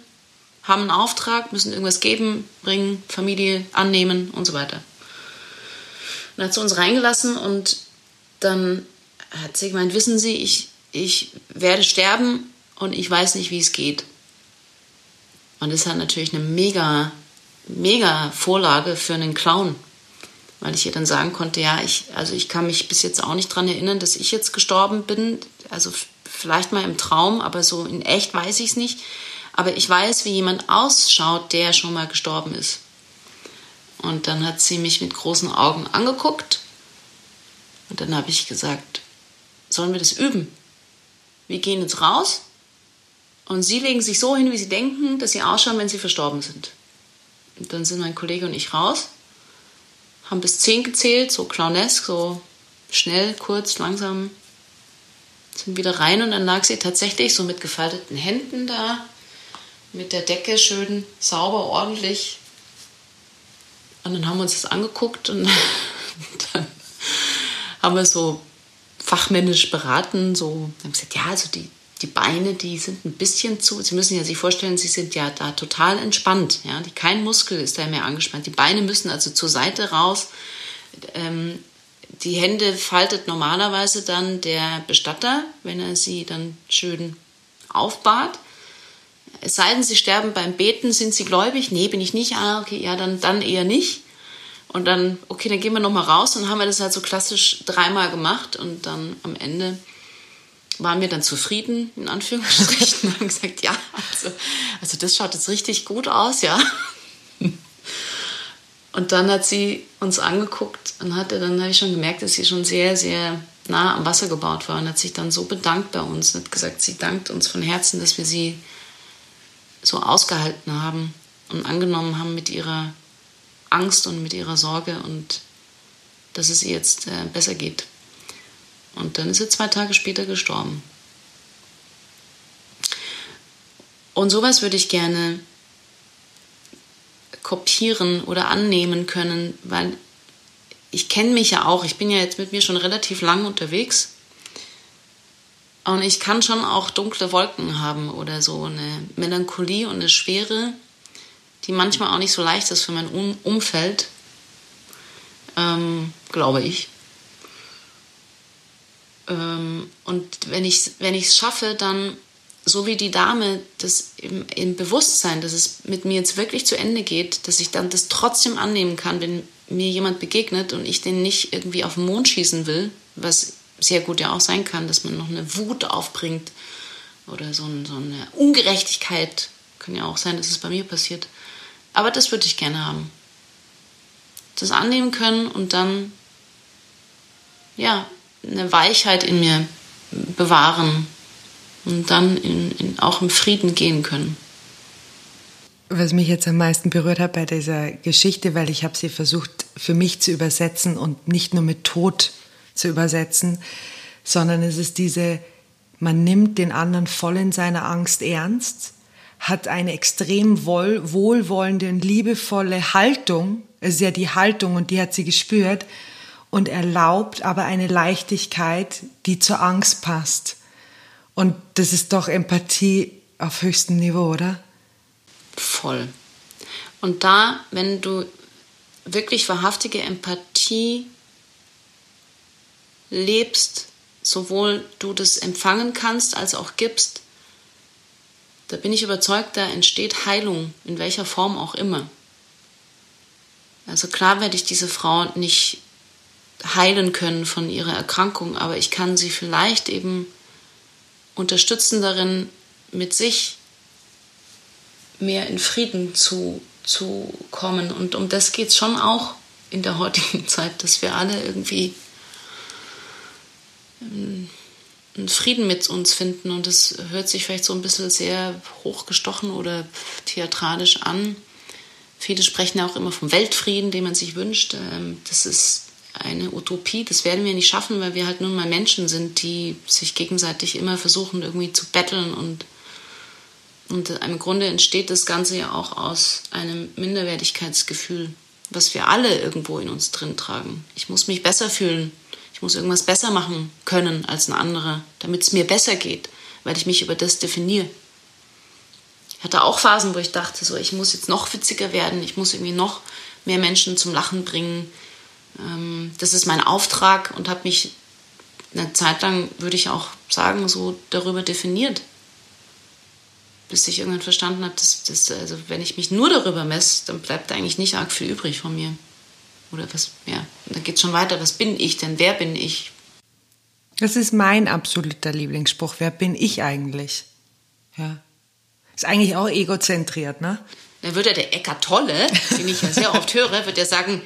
haben einen Auftrag, müssen irgendwas geben, bringen, Familie annehmen und so weiter. Und hat sie uns reingelassen und dann hat sie gemeint, wissen Sie, ich, ich werde sterben und ich weiß nicht, wie es geht. Und das hat natürlich eine mega mega Vorlage für einen Clown, weil ich ihr dann sagen konnte, ja, ich, also ich kann mich bis jetzt auch nicht daran erinnern, dass ich jetzt gestorben bin. Also vielleicht mal im Traum, aber so in echt weiß ich es nicht. Aber ich weiß, wie jemand ausschaut, der schon mal gestorben ist. Und dann hat sie mich mit großen Augen angeguckt. Und dann habe ich gesagt, sollen wir das üben? Wir gehen jetzt raus und Sie legen sich so hin, wie Sie denken, dass Sie ausschauen, wenn Sie verstorben sind. Dann sind mein Kollege und ich raus, haben bis zehn gezählt, so clownesk, so schnell, kurz, langsam, sind wieder rein und dann lag sie tatsächlich so mit gefalteten Händen da, mit der Decke schön sauber, ordentlich. Und dann haben wir uns das angeguckt und dann haben wir so fachmännisch beraten, so haben gesagt, ja, also die, die Beine, die sind ein bisschen zu. Sie müssen ja sich vorstellen, sie sind ja da total entspannt. Ja? Kein Muskel ist da mehr angespannt. Die Beine müssen also zur Seite raus. Ähm, die Hände faltet normalerweise dann der Bestatter, wenn er sie dann schön aufbahrt. Es sei denn, sie sterben beim Beten, sind sie gläubig? Nee, bin ich nicht. Ah, okay, ja, dann, dann eher nicht. Und dann, okay, dann gehen wir nochmal raus und haben wir das halt so klassisch dreimal gemacht und dann am Ende waren wir dann zufrieden, in Anführungsstrichen, und haben gesagt, ja, also, also das schaut jetzt richtig gut aus, ja. Und dann hat sie uns angeguckt und hatte, dann habe ich schon gemerkt, dass sie schon sehr, sehr nah am Wasser gebaut war und hat sich dann so bedankt bei uns und hat gesagt, sie dankt uns von Herzen, dass wir sie so ausgehalten haben und angenommen haben mit ihrer Angst und mit ihrer Sorge und dass es ihr jetzt äh, besser geht. Und dann ist er zwei Tage später gestorben. Und sowas würde ich gerne kopieren oder annehmen können, weil ich kenne mich ja auch. Ich bin ja jetzt mit mir schon relativ lang unterwegs. Und ich kann schon auch dunkle Wolken haben oder so eine Melancholie und eine Schwere, die manchmal auch nicht so leicht ist für mein Umfeld, ähm, glaube ich. Ähm, und wenn ich es wenn ich's schaffe, dann so wie die Dame, das im, im, Bewusstsein, dass es mit mir jetzt wirklich zu Ende geht, dass ich dann das trotzdem annehmen kann, wenn mir jemand begegnet und ich den nicht irgendwie auf den Mond schießen will, was sehr gut ja auch sein kann, dass man noch eine Wut aufbringt oder so, ein, so eine Ungerechtigkeit. Kann ja auch sein, dass es bei mir passiert. Aber das würde ich gerne haben. Das annehmen können und dann, ja, eine Weichheit in mir bewahren und dann in, in, auch im Frieden gehen können. Was mich jetzt am meisten berührt hat bei dieser Geschichte, weil ich habe sie versucht für mich zu übersetzen und nicht nur mit Tod zu übersetzen, sondern es ist diese, man nimmt den anderen voll in seiner Angst ernst, hat eine extrem wohl, wohlwollende und liebevolle Haltung, es ist ja die Haltung und die hat sie gespürt und erlaubt aber eine Leichtigkeit, die zur Angst passt. Und das ist doch Empathie auf höchstem Niveau, oder? Voll. Und da, wenn du wirklich wahrhaftige Empathie lebst, sowohl du das empfangen kannst als auch gibst, da bin ich überzeugt, da entsteht Heilung, in welcher Form auch immer. Also klar werde ich diese Frau nicht heilen können von ihrer Erkrankung, aber ich kann sie vielleicht eben unterstützen darin, mit sich mehr in Frieden zu, zu kommen. Und um das geht es schon auch, in der heutigen Zeit, dass wir alle irgendwie ähm, einen Frieden mit uns finden. Und das hört sich vielleicht so ein bisschen sehr hochgestochen oder theatralisch an. Viele sprechen ja auch immer vom Weltfrieden, den man sich wünscht. Ähm, das ist eine Utopie. Das werden wir nicht schaffen, weil wir halt nun mal Menschen sind, die sich gegenseitig immer versuchen, irgendwie zu betteln. Und, und im Grunde entsteht das Ganze ja auch aus einem Minderwertigkeitsgefühl, was wir alle irgendwo in uns drin tragen. Ich muss mich besser fühlen. Ich muss irgendwas besser machen können als ein anderer, damit es mir besser geht, weil ich mich über das definiere. Ich hatte auch Phasen, wo ich dachte, so, ich muss jetzt noch witziger werden, ich muss irgendwie noch mehr Menschen zum Lachen bringen. Ähm, das ist mein Auftrag und habe mich eine Zeit lang, würde ich auch sagen, so darüber definiert. Bis ich irgendwann verstanden habe, dass, dass also wenn ich mich nur darüber messe, dann bleibt eigentlich nicht arg viel übrig von mir. Oder was, ja, dann geht es schon weiter. Was bin ich denn? Wer bin ich? Das ist mein absoluter Lieblingsspruch. Wer bin ich eigentlich? Ja. Ist eigentlich auch egozentriert, ne? Dann würde der Eckart Tolle, den ich ja sehr oft höre, wird er sagen,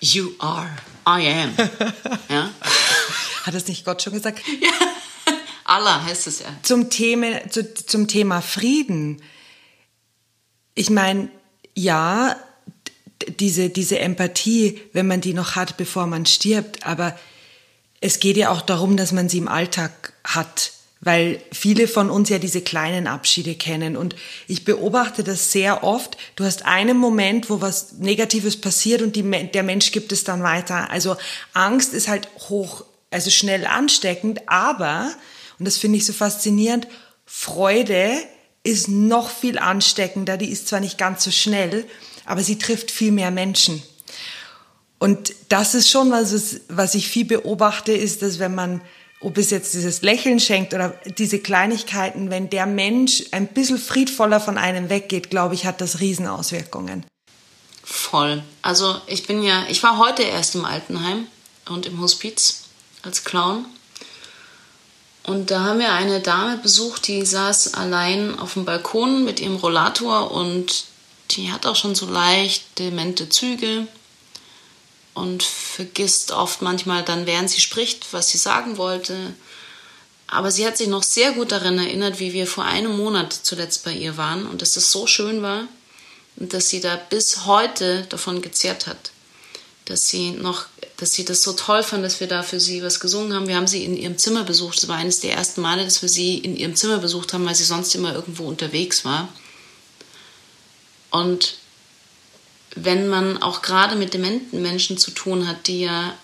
You are, I am. Ja? Hat das nicht Gott schon gesagt? Ja. Allah heißt es ja. Zum Thema, zu, zum Thema Frieden. Ich meine, ja, diese, diese Empathie, wenn man die noch hat, bevor man stirbt. Aber es geht ja auch darum, dass man sie im Alltag hat, weil viele von uns ja diese kleinen Abschiede kennen. Und ich beobachte das sehr oft. Du hast einen Moment, wo was Negatives passiert und die, der Mensch gibt es dann weiter. Also Angst ist halt hoch, also schnell ansteckend, aber, und das finde ich so faszinierend, Freude ist noch viel ansteckender, die ist zwar nicht ganz so schnell, aber sie trifft viel mehr Menschen. Und das ist schon was, was ich viel beobachte, ist, dass wenn man, ob es jetzt dieses Lächeln schenkt oder diese Kleinigkeiten, wenn der Mensch ein bisschen friedvoller von einem weggeht, glaube ich, hat das Riesenauswirkungen. Voll. Also ich bin ja, ich war heute erst im Altenheim und im Hospiz als Clown. Und da haben wir eine Dame besucht, die saß allein auf dem Balkon mit ihrem Rollator und die hat auch schon so leicht demente Züge und vergisst oft manchmal dann, während sie spricht, was sie sagen wollte. Aber sie hat sich noch sehr gut daran erinnert, wie wir vor einem Monat zuletzt bei ihr waren und dass es so schön war und dass sie da bis heute davon gezehrt hat. Dass sie noch, dass sie das so toll fand, dass wir da für sie was gesungen haben. Wir haben sie in ihrem Zimmer besucht. Das war eines der ersten Male, dass wir sie in ihrem Zimmer besucht haben, weil sie sonst immer irgendwo unterwegs war. Und wenn man auch gerade mit dementen Menschen zu tun hat, die ja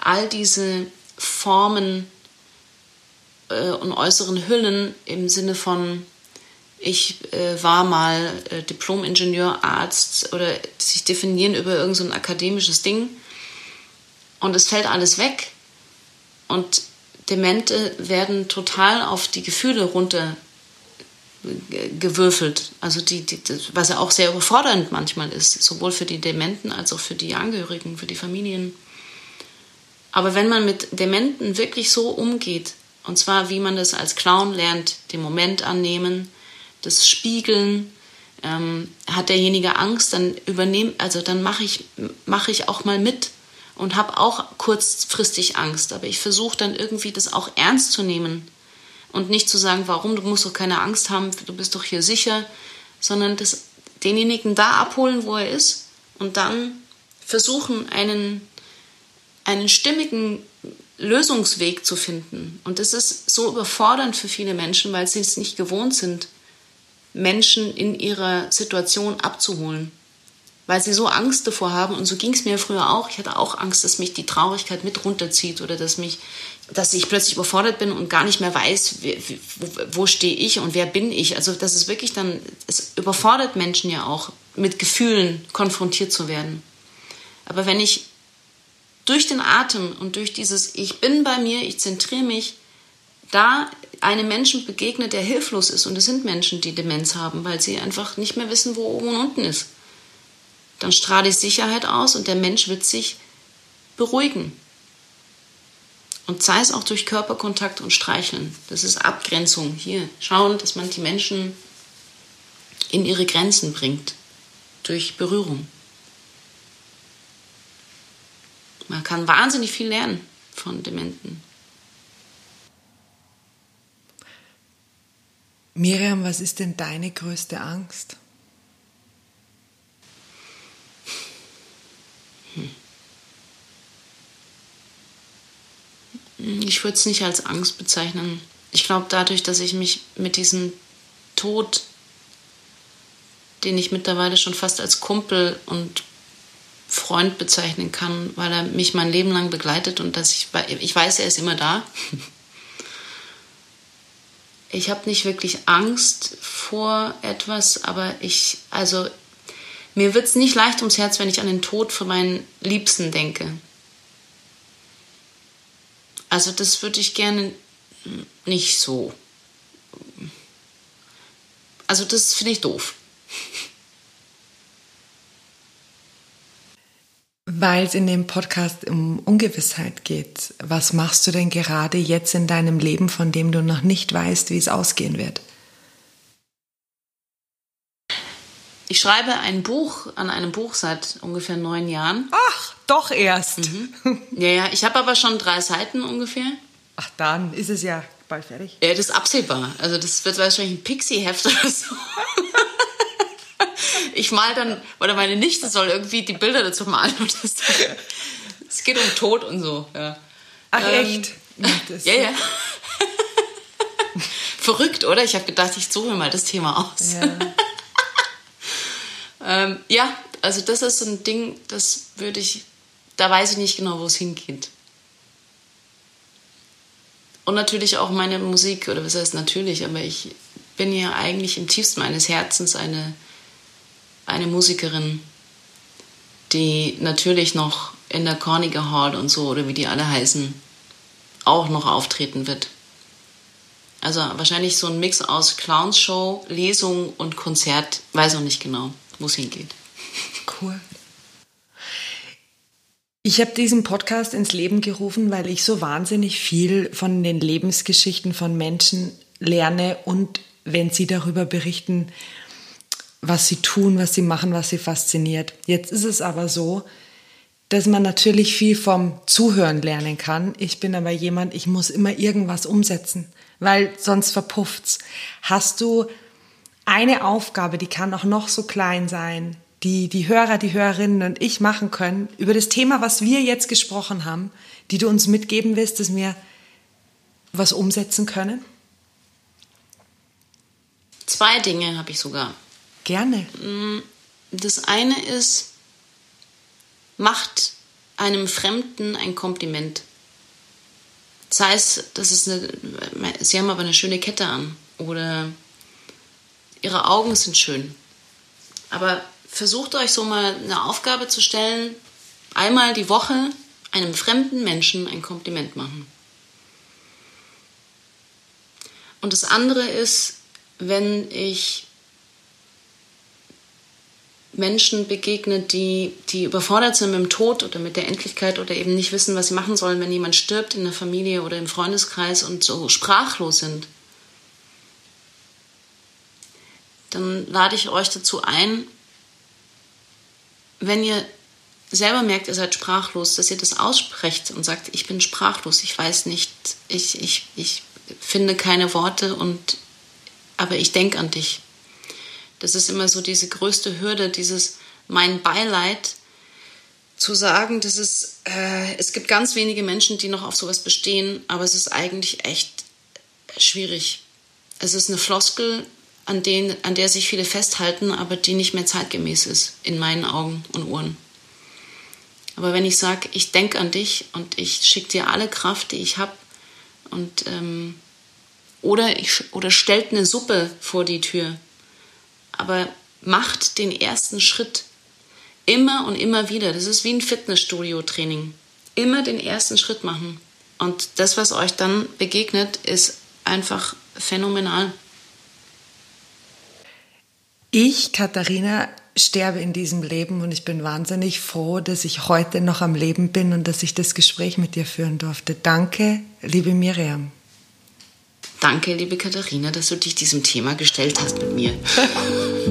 all diese Formen äh, und äußeren Hüllen im Sinne von ich äh, war mal äh, Diplom-Ingenieur, Arzt oder sich definieren über irgendein so akademisches Ding und es fällt alles weg und Demente werden total auf die Gefühle runter gewürfelt. Also die, die, was ja auch sehr überfordernd manchmal ist, sowohl für die Dementen als auch für die Angehörigen, für die Familien. Aber wenn man mit Dementen wirklich so umgeht, und zwar wie man das als Clown lernt, den Moment annehmen, das Spiegeln, ähm, hat derjenige Angst, dann übernehmen, also dann mache ich, mache ich auch mal mit und habe auch kurzfristig Angst, aber ich versuche dann irgendwie das auch ernst zu nehmen und nicht zu sagen, warum, du musst doch keine Angst haben, du bist doch hier sicher, sondern das, denjenigen da abholen, wo er ist und dann versuchen, einen, einen stimmigen Lösungsweg zu finden. Und das ist so überfordernd für viele Menschen, weil sie es nicht gewohnt sind, Menschen in ihrer Situation abzuholen. Weil sie so Angst davor haben, und so ging es mir früher auch. Ich hatte auch Angst, dass mich die Traurigkeit mit runterzieht oder dass mich dass ich plötzlich überfordert bin und gar nicht mehr weiß, wo, wo stehe ich und wer bin ich. Also das ist wirklich dann, es überfordert Menschen ja auch, mit Gefühlen konfrontiert zu werden. Aber wenn ich durch den Atem und durch dieses Ich bin bei mir, ich zentriere mich, da einem Menschen begegnet, der hilflos ist, und es sind Menschen, die Demenz haben, weil sie einfach nicht mehr wissen, wo oben und unten ist, dann strahle ich Sicherheit aus und der Mensch wird sich beruhigen. Und sei es auch durch Körperkontakt und Streicheln. Das ist Abgrenzung. Hier schauen, dass man die Menschen in ihre Grenzen bringt. Durch Berührung. Man kann wahnsinnig viel lernen von Dementen. Miriam, was ist denn deine größte Angst? Ich würde es nicht als Angst bezeichnen. Ich glaube, dadurch, dass ich mich mit diesem Tod, den ich mittlerweile schon fast als Kumpel und Freund bezeichnen kann, weil er mich mein Leben lang begleitet und dass ich, ich weiß, er ist immer da. Ich habe nicht wirklich Angst vor etwas, aber ich, also mir wird es nicht leicht ums Herz, wenn ich an den Tod von meinen Liebsten denke. Also das würde ich gerne nicht so. Also das finde ich doof. Weil es in dem Podcast um Ungewissheit geht. Was machst du denn gerade jetzt in deinem Leben, von dem du noch nicht weißt, wie es ausgehen wird? Ich schreibe ein Buch an einem Buch seit ungefähr neun Jahren. Ach, doch erst. Mhm. Ja, ja, ich habe aber schon drei Seiten ungefähr. Ach, dann ist es ja bald fertig. Ja, das ist absehbar. Also das wird wahrscheinlich ein Pixie-Heft oder so. ich mal dann, oder meine Nichte soll irgendwie die Bilder dazu malen. Es geht um Tod und so. Ja. Ach, ähm, echt? Das ja, ja. Verrückt, oder? Ich habe gedacht, ich suche mal das Thema aus. Ja. Ähm, ja, also das ist so ein Ding, das würde ich, da weiß ich nicht genau, wo es hingeht. Und natürlich auch meine Musik, oder was heißt natürlich, aber ich bin ja eigentlich im tiefsten meines Herzens eine, eine Musikerin, die natürlich noch in der Carnegie Hall und so, oder wie die alle heißen, auch noch auftreten wird. Also wahrscheinlich so ein Mix aus Clownshow, Lesung und Konzert, weiß auch nicht genau, wo es hingeht. Cool. Ich habe diesen Podcast ins Leben gerufen, weil ich so wahnsinnig viel von den Lebensgeschichten von Menschen lerne und wenn sie darüber berichten, was sie tun, was sie machen, was sie fasziniert. Jetzt ist es aber so, dass man natürlich viel vom Zuhören lernen kann. Ich bin aber jemand, ich muss immer irgendwas umsetzen, weil sonst verpufft's. Hast du eine Aufgabe, die kann auch noch so klein sein, die die Hörer, die Hörerinnen und ich machen können über das Thema, was wir jetzt gesprochen haben, die du uns mitgeben willst, dass wir was umsetzen können? Zwei Dinge habe ich sogar. Gerne. Mm, das eine ist, macht einem Fremden ein Kompliment. Sei es, das ist eine, Sie haben aber eine schöne Kette an oder Ihre Augen sind schön. Aber versucht euch so mal eine Aufgabe zu stellen, einmal die Woche einem fremden Menschen ein Kompliment machen. Und das andere ist, wenn ich Menschen begegne, die, die überfordert sind mit dem Tod oder mit der Endlichkeit oder eben nicht wissen, was sie machen sollen, wenn jemand stirbt in der Familie oder im Freundeskreis und so sprachlos sind, lade ich euch dazu ein, wenn ihr selber merkt, ihr seid sprachlos, dass ihr das aussprecht und sagt, ich bin sprachlos, ich weiß nicht, ich, ich, ich finde keine Worte und aber ich denke an dich. Das ist immer so diese größte Hürde, dieses mein Beileid zu sagen, dass es, äh, es gibt ganz wenige Menschen, die noch auf sowas bestehen, aber es ist eigentlich echt schwierig. Es ist eine Floskel, an, den, an der sich viele festhalten, aber die nicht mehr zeitgemäß ist, in meinen Augen und Ohren. Aber wenn ich sage, ich denke an dich und ich schicke dir alle Kraft, die ich habe, und ähm, oder, ich, oder stellt eine Suppe vor die Tür, aber macht den ersten Schritt immer und immer wieder. Das ist wie ein Fitnessstudio-Training. Immer den ersten Schritt machen. Und das, was euch dann begegnet, ist einfach phänomenal. Ich, Katharina, sterbe in diesem Leben und ich bin wahnsinnig froh, dass ich heute noch am Leben bin und dass ich das Gespräch mit dir führen durfte. Danke, liebe Miriam. Danke, liebe Katharina, dass du dich diesem Thema gestellt hast mit mir.